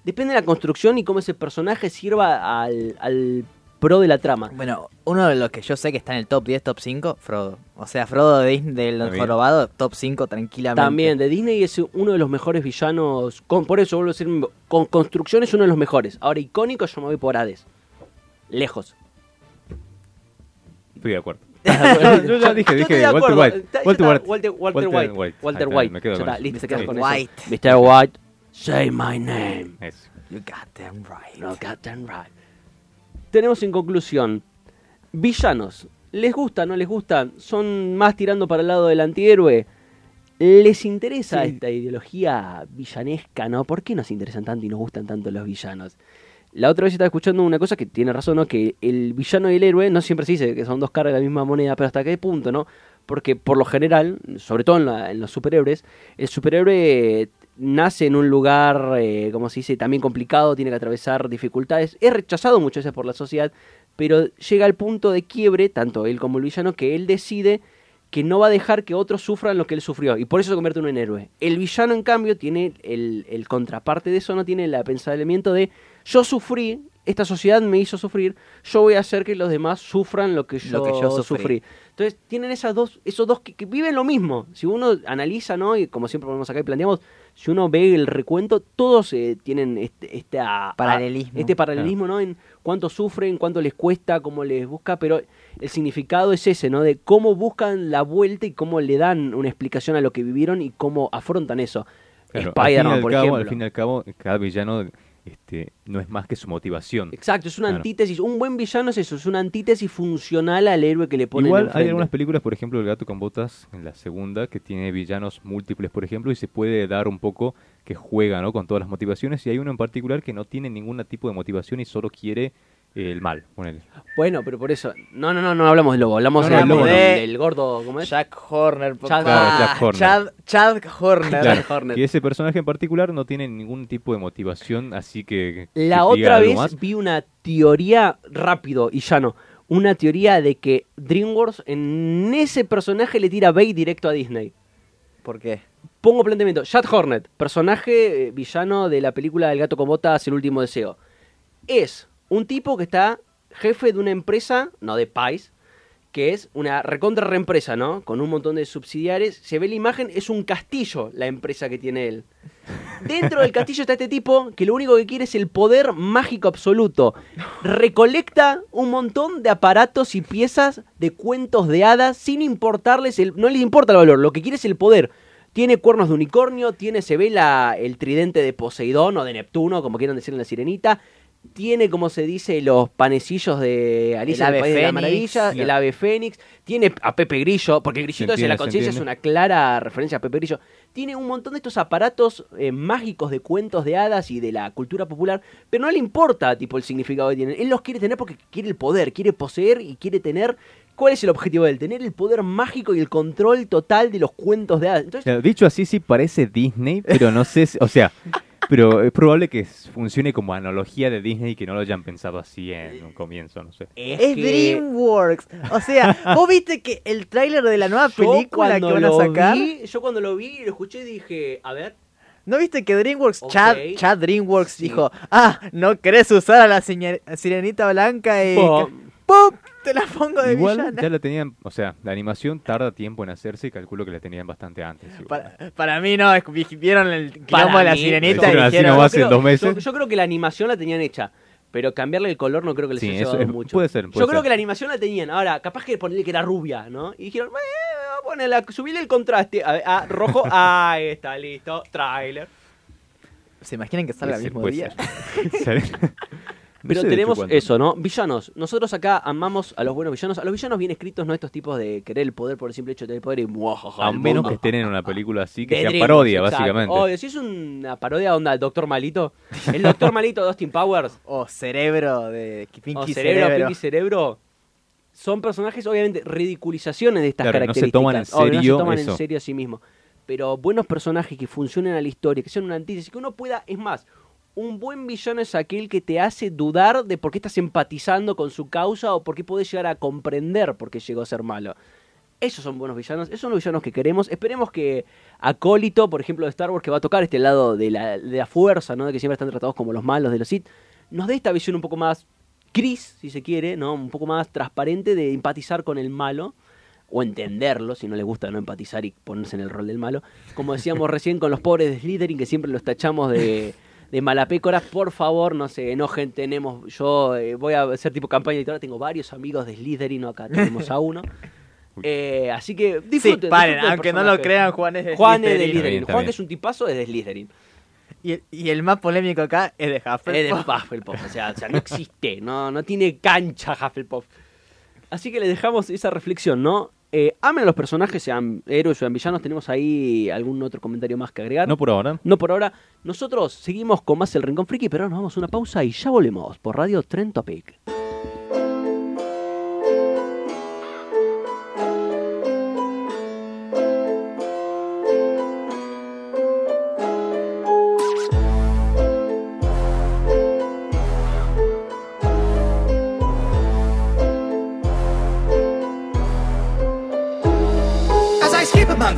D: Depende de la construcción y cómo ese personaje sirva al, al pro de la trama.
F: Bueno, uno de los que yo sé que está en el top 10, top 5, Frodo. O sea, Frodo de Disney del jorobado, top 5 tranquilamente.
D: También, de Disney es uno de los mejores villanos. Con, por eso vuelvo a decir, con construcción es uno de los mejores. Ahora, icónico, yo me voy por Hades. Lejos.
E: Estoy de acuerdo. No, yo ya dije, dije
D: de
E: Walter. White. Walter White.
D: Walter, Walter
E: Walter
D: White.
E: White.
D: Walter White.
E: me quedo Mr.
F: White.
D: Say my name.
E: Eso.
F: You got them right.
D: No, goddamn right. Tenemos en conclusión, villanos, ¿les gusta, no les gusta? ¿Son más tirando para el lado del antihéroe? ¿Les interesa esta ideología villanesca, no? ¿Por qué nos interesan tanto y nos gustan tanto los villanos? La otra vez estaba escuchando una cosa que tiene razón, ¿no? Que el villano y el héroe no siempre se dice que son dos caras de la misma moneda, pero hasta qué punto, ¿no? Porque por lo general, sobre todo en, la- en los superhéroes, el superhéroe nace en un lugar, eh, como se dice, también complicado, tiene que atravesar dificultades, es rechazado muchas veces por la sociedad, pero llega al punto de quiebre, tanto él como el villano, que él decide que no va a dejar que otros sufran lo que él sufrió, y por eso se convierte en un héroe. El villano, en cambio, tiene el, el contraparte de eso, no tiene el pensamiento de yo sufrí, esta sociedad me hizo sufrir, yo voy a hacer que los demás sufran lo que yo,
F: Lo que yo
D: sufrí.
F: sufrí.
D: Entonces tienen esas dos, esos dos que, que viven lo mismo. Si uno analiza, ¿no? Y como siempre ponemos acá y planteamos, si uno ve el recuento, todos eh, tienen este, esta-
F: Paralelismo.
D: este paralelismo, ¿no? En cuánto sufren, cuánto les cuesta, cómo les busca, pero el significado es ese, ¿no? De cómo buscan la vuelta y cómo le dan una explicación a lo que vivieron y cómo afrontan eso.
E: Claro, al fin y
D: Spider-Man,
E: al
D: por
E: cabo-
D: ejemplo.
E: Al fin y al cabo, cada villano este, no es más que su motivación.
D: Exacto, es una
E: Claro.
D: antítesis. Un buen villano es eso, es una antítesis funcional al héroe que le ponen
E: Igual hay algunas películas, por ejemplo, El gato con botas, en la segunda, que tiene villanos múltiples, por ejemplo, y se puede dar un poco que juega ¿no? con todas las motivaciones, y hay uno en particular que no tiene ningún tipo de motivación y solo quiere el mal. ponele.
D: Bueno, pero por eso. No, no, no, no hablamos del lobo, hablamos
E: No, no,
D: del,
E: el lobo no.
D: del gordo, ¿cómo es?
F: Jack Horner,
D: Chad,
E: Claro, Jack Horner.
F: Chad, Chad Horner.
E: Claro,
D: Horner.
E: Y ese personaje en particular no tiene ningún tipo de motivación, así que...
D: La otra vez
E: más.
D: vi una teoría rápido y llano. Una teoría de que DreamWorks en ese personaje le tira bait directo a Disney.
F: ¿Por qué?
D: Pongo planteamiento. Chad Hornet, personaje eh, villano de la película El gato con botas, El último deseo. Es un tipo que está jefe de una empresa, no de Pais, que es una recontra reempresa, ¿no? Con un montón de subsidiarios. Se ve la imagen, es un castillo la empresa que tiene él. Dentro del castillo está este tipo que lo único que quiere es el poder mágico absoluto. Recolecta un montón de aparatos y piezas de cuentos de hadas sin importarles, el, no les importa el valor, lo que quiere es el poder. Tiene cuernos de unicornio, tiene, se ve la, el tridente de Poseidón o de Neptuno, como quieran decir en la sirenita. Tiene, como se dice, los panecillos de Alicia
F: El
D: en el
F: ave
D: País de la
F: fénix.
D: Maravilla, el ave fénix. Tiene a Pepe Grillo, porque Grillito
E: Se
D: es en la
E: entiende,
D: conciencia, es
E: entiende.
D: una clara referencia a Pepe Grillo. Tiene un montón de estos aparatos eh, mágicos de cuentos de hadas y de la cultura popular, pero no le importa tipo el significado que tienen. Él los quiere tener porque quiere el poder, quiere poseer y quiere tener. ¿Cuál es el objetivo de él? Tener el poder mágico y el control total de los cuentos de hadas. Entonces,
E: dicho así, sí parece Disney, pero no sé, si- o sea, pero es probable que funcione como analogía de Disney y que no lo hayan pensado así en un comienzo, no sé.
D: es,
F: Es
D: que
F: DreamWorks. O sea, vos viste que el tráiler de la nueva
D: yo
F: película que van a
D: lo
F: sacar.
D: vi, yo cuando lo vi y lo escuché dije, a ver,
F: ¿No viste que DreamWorks. Chad, Chad DreamWorks dijo, ah, no querés usar a la sirenita blanca y... Que- ¡Pum! Te la pongo de
E: Igual
F: villana.
E: ya la tenían, o sea, la animación tarda tiempo en hacerse y calculo que la tenían bastante antes.
F: Para, para mí no, es vieron el
D: Para
F: quilombo de la
D: mí-
F: sirenita y dijeron...
D: Yo creo-
E: dos meses.
D: Yo, yo creo que la animación la tenían hecha. Pero cambiarle el color no creo que les
E: Sí,
D: haya
E: es-
D: mucho.
E: puede ser,
D: yo creo que la animación la tenían. Ahora, capaz que ponerle que era rubia, ¿no? Y dijeron, eh, ponela, subirle el contraste. A, ver, a rojo, ahí está, listo. Trailer.
F: ¿Se imaginan que salga el
E: Puede ser,
F: mismo
E: puede
F: día?
D: Pero
E: sé,
D: tenemos eso, ¿no? Villanos. Nosotros acá amamos a los buenos villanos. A los villanos bien escritos, no estos tipos de querer el poder por el simple hecho de tener el poder y muajaja,
E: A menos que estén en una película así, que
D: De
E: sea parodia,
D: exacto.
E: básicamente.
D: Obvio, si es una parodia onda el Doctor Malito. El Doctor Malito de Austin Powers.
F: O cerebro de Pinky
D: o cerebro,
F: Cerebro.
D: Pinky Cerebro. Son personajes, obviamente, ridiculizaciones de estas
E: Claro, no se
D: características.
E: toman en
D: Obvio, no
E: serio
D: se toman
E: eso.
D: en serio a sí mismos. Pero buenos personajes que funcionen a la historia, que sean una antítesis, que uno pueda, es más, un buen villano es aquel que te hace dudar de por qué estás empatizando con su causa o por qué podés llegar a comprender por qué llegó a ser malo. Esos son buenos villanos, esos son los villanos que queremos. Esperemos que Acólito, por ejemplo, de Star Wars, que va a tocar este lado de la, de la fuerza, ¿no? De que siempre están tratados como los malos de los Sith, nos dé esta visión un poco más gris, si se quiere, ¿no? Un poco más transparente de empatizar con el malo o entenderlo, si no le gusta no empatizar y ponerse en el rol del malo. Como decíamos recién con los pobres de Slytherin, que siempre los tachamos de, de malapécoras, por favor, no se enojen, tenemos, yo eh, voy a hacer tipo campaña editorial, tengo varios amigos de Slytherin, ¿no? acá tenemos a uno. Eh, así que disfruten.
F: Sí, paren,
D: disfruten
F: aunque no lo crean, Juan es de
D: Juan es de
F: Slytherin.
D: Juan, que es un tipazo, es de Slytherin.
F: Y el, y el más polémico acá es de Hufflepuff.
D: Es de Hufflepuff, o sea, o sea, no existe, no, no tiene cancha Hufflepuff. Así que le dejamos esa reflexión, ¿no? Eh, amen a los personajes, sean héroes o sean villanos. ¿Tenemos ahí algún otro comentario más que agregar?
E: No por ahora.
D: No por ahora. Nosotros seguimos con más El Rincón Friki, pero nos vamos a una pausa y ya volvemos por Radio Trend Topic.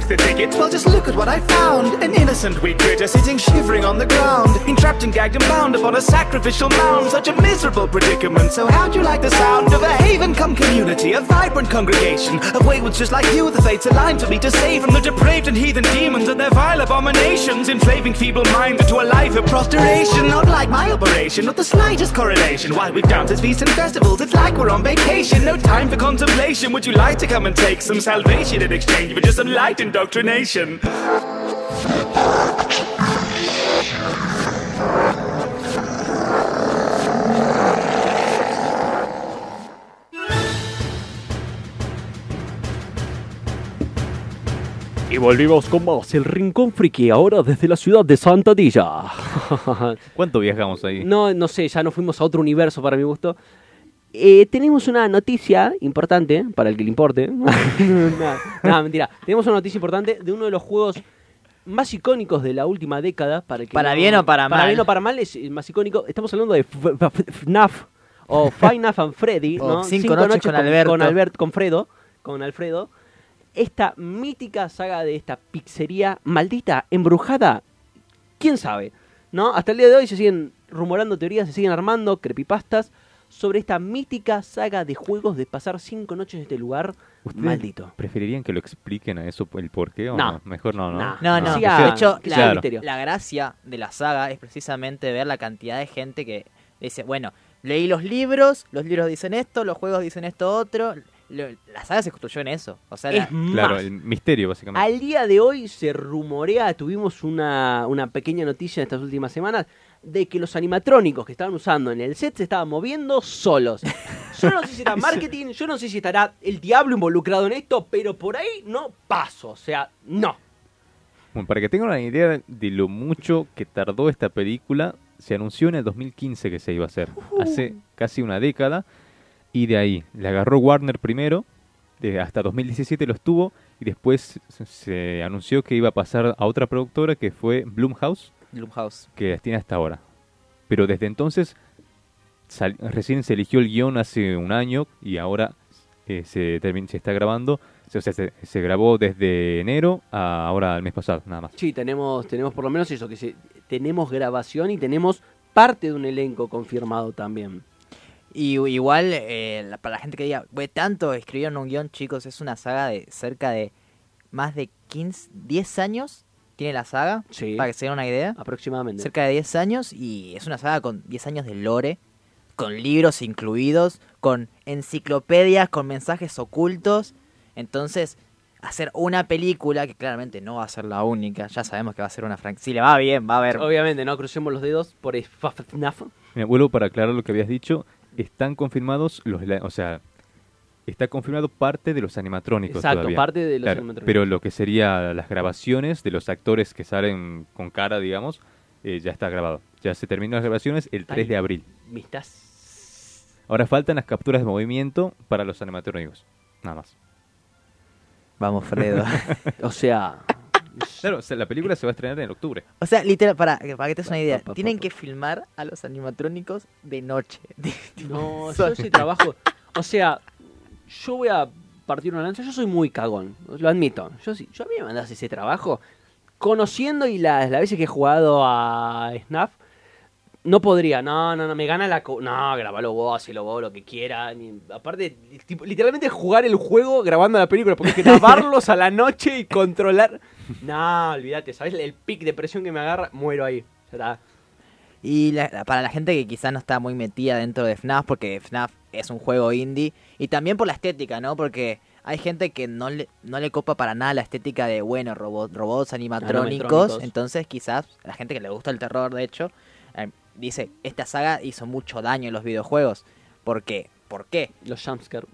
G: The thickets, well, just look at what I found. An innocent wee critter sitting shivering on the ground. Entrapped and gagged and bound upon a sacrificial mound. Such a miserable predicament. So, how'd you like the sound of a haven come community? A vibrant congregation of waywards just like you. The fates aligned to me to save from the depraved and heathen demons and their vile abominations. Enslaving feeble minds into a life of prostration. Not like my operation, not the slightest correlation. Why we've dances, feasts, and festivals. It's like we're on vacation. No time for contemplation. Would you like to come and take some salvation in exchange for just some light indoctrination?
D: Y volvimos con más El Rincón Friki, ahora desde la ciudad de Santadilla.
E: ¿Cuánto viajamos ahí?
D: No, no sé, ya nos fuimos a otro universo para mi gusto. Eh, tenemos una noticia importante, para el que le importe. Nada, nada, mentira. Tenemos una noticia importante de uno de los juegos más icónicos de la última década. Para, el que
F: Para
D: no-
F: bien o para
D: Para
F: mal.
D: bien o para mal es el más icónico. Estamos hablando de FNAF o Nights and Freddy. ¿no?
F: Cinco Noches con Alberto.
D: Con, Albert, con Fredo, con Alfredo. Esta mítica saga de esta pizzería maldita, embrujada, quién sabe, ¿no? Hasta el día de hoy se siguen rumorando teorías, se siguen armando creepypastas sobre esta mítica saga de juegos de pasar cinco noches en este lugar
E: ¿Ustedes
D: maldito.
E: ¿Preferirían que lo expliquen a eso el por qué o
D: No.
E: no? Mejor no, ¿no?
D: No.
F: No, de hecho, la, gracia de la saga es precisamente ver la cantidad de gente que dice, bueno, leí los libros, los libros dicen esto, los juegos dicen esto otro. La saga se construyó en eso. O sea, la-
D: Es
E: Claro, el misterio, básicamente.
D: al día de hoy se rumorea, tuvimos una, una pequeña noticia en estas últimas semanas, de que los animatrónicos que estaban usando en el set se estaban moviendo solos. Yo no sé si era marketing, yo no sé si estará el diablo involucrado en esto, pero por ahí no paso, o sea, no.
E: Bueno, para que tengan una idea de lo mucho que tardó esta película, se anunció en el 2015 que se iba a hacer, hace casi una década, y de ahí le agarró Warner primero, de hasta 2017 lo estuvo, y después se- se anunció que iba a pasar a otra productora que fue Blumhouse,
F: Blumhouse.
E: que las tiene hasta ahora. Pero desde entonces, sal- recién se eligió el guion hace un año y ahora eh, se, termin- se está grabando, O sea, se, se grabó desde enero a ahora el mes pasado, nada más.
D: Sí, tenemos, tenemos por lo menos eso, que se- tenemos grabación y tenemos parte de un elenco confirmado también.
F: Y igual, eh, para la gente que diga, güey, tanto escribieron un guion, chicos, es una saga de cerca de más de 15, 10 años. Tiene la saga,
D: Sí.
F: para que se den una idea.
D: Aproximadamente.
F: Cerca de 10 años y es una saga con 10 años de lore, con libros incluidos, con enciclopedias, con mensajes ocultos. Entonces, hacer una película, que claramente no va a ser la única, ya sabemos que va a ser una franquicia. Si le va bien, va a haber...
D: Obviamente, no crucemos los dedos por FNAF.
E: Mira, vuelvo para aclarar lo que habías dicho. Están confirmados los, o sea, está confirmado parte de los animatrónicos
D: Exacto,
E: todavía.
D: parte de los
E: Claro,
D: animatrónicos.
E: Pero lo que sería las grabaciones de los actores que salen con cara, digamos, eh, ya está grabado. Ya se terminó las grabaciones el 3 de abril.
D: ¿Me estás?
E: Ahora faltan las capturas de movimiento para los animatrónicos. Nada más.
F: Vamos, Fredo.
D: o sea...
E: Claro, o sea, la película se va a estrenar en octubre.
F: O sea, literal, para, para que te des una idea,
D: pa, pa,
F: tienen
D: pa.
F: que filmar a los animatrónicos de noche.
D: No, yo ese trabajo... O sea, yo voy a partir una lanza. Yo soy muy cagón, lo admito. Yo, sí- yo a mí me mandas ese trabajo. Conociendo y las, las veces que he jugado a Snap, no podría. No, no, no, me gana la... co- No, grabalo vos, hacelo vos, lo que quieras. ni- Aparte, tipo, literalmente jugar el juego grabando la película. Porque grabarlos a la noche y controlar... No, olvídate, ¿sabes? El pic de presión que me agarra, muero ahí. Ya está.
F: Y la- para la gente que quizás no está muy metida dentro de FNAF, porque FNAF es un juego indie, y también por la estética, ¿no? Porque hay gente que no le, no le copa para nada la estética de, bueno, robot, robots animatrónicos, entonces quizás la gente que le gusta el terror, de hecho, eh, dice, esta saga hizo mucho daño en los videojuegos. ¿Por qué? ¿Por qué?
D: Los jumpscares.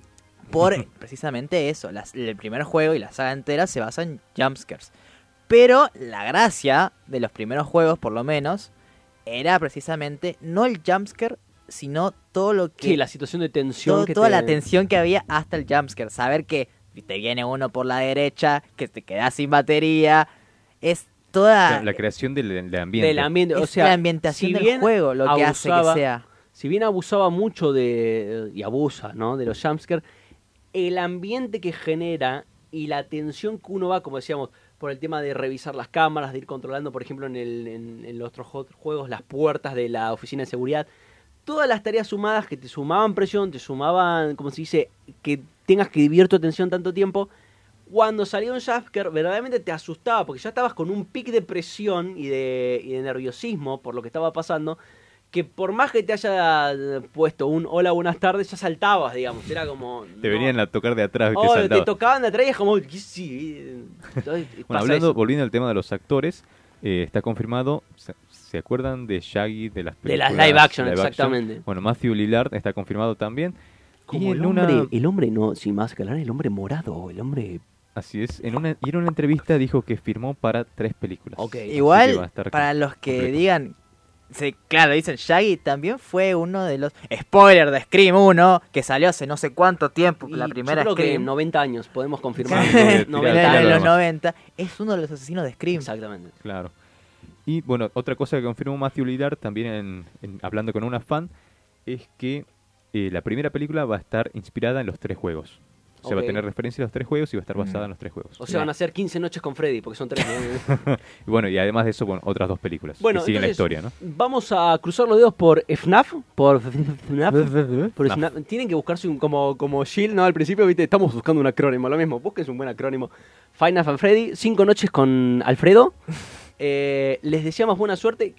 F: Por precisamente eso, las- el primer juego y la saga entera se basa en jumpscares. Pero la gracia de los primeros juegos, por lo menos, era precisamente no el jumpscare, sino todo lo que...
D: Sí, la situación de tensión
F: todo-
D: que
F: toda
D: te-
F: la tensión que había hasta el jumpscare. Saber que te viene uno por la derecha, que te quedas sin batería. Es toda...
E: La, la creación del, del ambiente.
D: Del ambiente, o
F: Es
D: sea,
F: la ambientación
D: si
F: del juego lo que hace que sea.
D: Si bien abusaba mucho de y abusa, ¿no? De los jumpscares, el ambiente que genera y la tensión que uno va, como decíamos, por el tema de revisar las cámaras, de ir controlando, por ejemplo, en, el, en, en los otros juegos, las puertas de la oficina de seguridad, todas las tareas sumadas que te sumaban presión, te sumaban, como se dice, que tengas que dividir tu atención tanto tiempo, cuando salía un jumpscare, verdaderamente te asustaba, porque ya estabas con un pic de presión y de, y de nerviosismo por lo que estaba pasando, que por más que te haya puesto un hola, buenas tardes, ya saltabas, digamos. Era como.
E: Te
D: no.
E: venían a tocar de atrás.
D: Oh, te
E: saltaba.
D: tocaban de atrás y es como. "¿Qué sí?". Entonces,
E: Bueno,
D: pasa
E: hablando,
D: eso.
E: volviendo al tema de los actores, eh, está confirmado. ¿Se, se acuerdan de Shaggy de las
D: De las
E: películas
D: live action, exactamente.
E: Bueno, Matthew Lillard está confirmado también.
D: Como
E: y
D: el
E: en una-
D: hombre, el hombre no, sin más que hablar, el hombre morado, el hombre.
E: Así es. En una, y en una entrevista dijo que firmó para tres películas. A
F: Igual, para los que
E: completo.
F: digan, sí, claro, dicen Shaggy también fue uno de los... Spoiler de Scream 1, que salió hace no sé cuánto tiempo,
D: Y
F: la primera
D: yo creo que
F: Scream.
D: 90 años, podemos confirmar.
F: de
D: 90
F: los
D: años.
F: 90, es uno de los asesinos de Scream.
D: Exactamente.
E: Claro. Y bueno, otra cosa que confirmó Matthew Lillard también en, en- hablando con una fan es que eh, la primera película va a estar inspirada en los tres juegos. O sea, va a tener referencia a los tres juegos y va a estar basada en los tres juegos.
D: O sea, van a ser 15 noches con Freddy, porque son tres. ¿no?
E: y bueno, y además de eso, bueno, otras dos películas
D: Bueno,
E: que siguen la historia, ¿no?
D: Vamos a cruzar los dedos por FNAF, por FNAF, por FNAF. Tienen que buscarse un, como, como Shield, ¿no? Al principio, viste, estamos buscando un acrónimo, lo mismo, busquen un buen acrónimo. Final Fan Freddy, cinco noches con Alfredo. Eh, les deseamos buena suerte.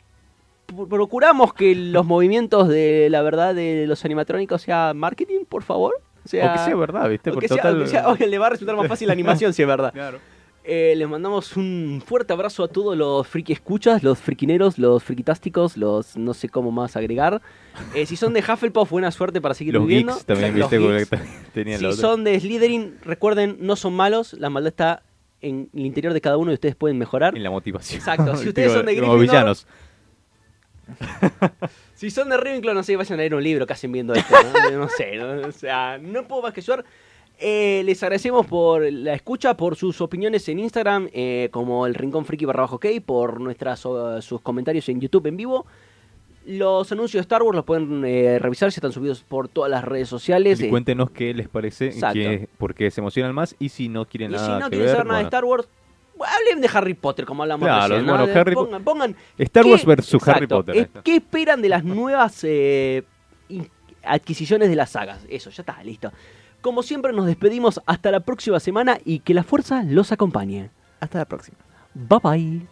D: Procuramos que los movimientos de la verdad de los animatrónicos sea marketing, por favor. O, sea,
E: O que sea verdad, ¿viste?
D: o que sea-
E: total-
D: o que sea- o le va a resultar más fácil la animación si es verdad.
E: Claro.
D: Eh, les mandamos un fuerte abrazo a todos los friki escuchas, los friquineros, los friquitásticos, los no sé cómo más agregar. Eh, si son de Hufflepuff, buena suerte para seguir
E: Los
D: viviendo.
E: geeks también,
D: Los
E: viste, como
D: geeks.
E: tenían
D: Si son de Slytherin, recuerden, no son malos, la maldad está en el interior de cada uno y ustedes pueden mejorar.
E: En la motivación.
D: Exacto, si ustedes son de
E: como
D: Gryffindor,
E: villanos.
D: si son de Ravenclaw, no sé, vayan a leer un libro casi viendo esto, ¿no? No sé, ¿no? o sea, no puedo más que llorar. Eh, les agradecemos por la escucha, por sus opiniones en Instagram, eh, como el Rincón Friki barra bajo ok, por nuestras, sus comentarios en YouTube en vivo. Los anuncios de Star Wars los pueden eh, revisar si están subidos por todas las redes sociales.
E: Y
D: Eh,
E: cuéntenos qué les parece,
D: Exacto.
E: qué- por qué se emocionan más y si no quieren
D: y
E: nada
D: si no
E: que
D: quieren
E: ver,
D: saber nada de. Star Wars, hablen de Harry Potter, como hablamos
E: Claro,
D: recién. ¿no?
E: bueno,
D: De-
E: Harry Po-
D: pongan, pongan
E: Star Wars versus Harry Potter,
D: eh. ¿Qué esperan de las nuevas eh, adquisiciones de las sagas? Eso, ya está, listo. Como siempre, nos despedimos hasta la próxima semana y que la fuerza los acompañe.
F: Hasta la próxima.
D: Bye bye.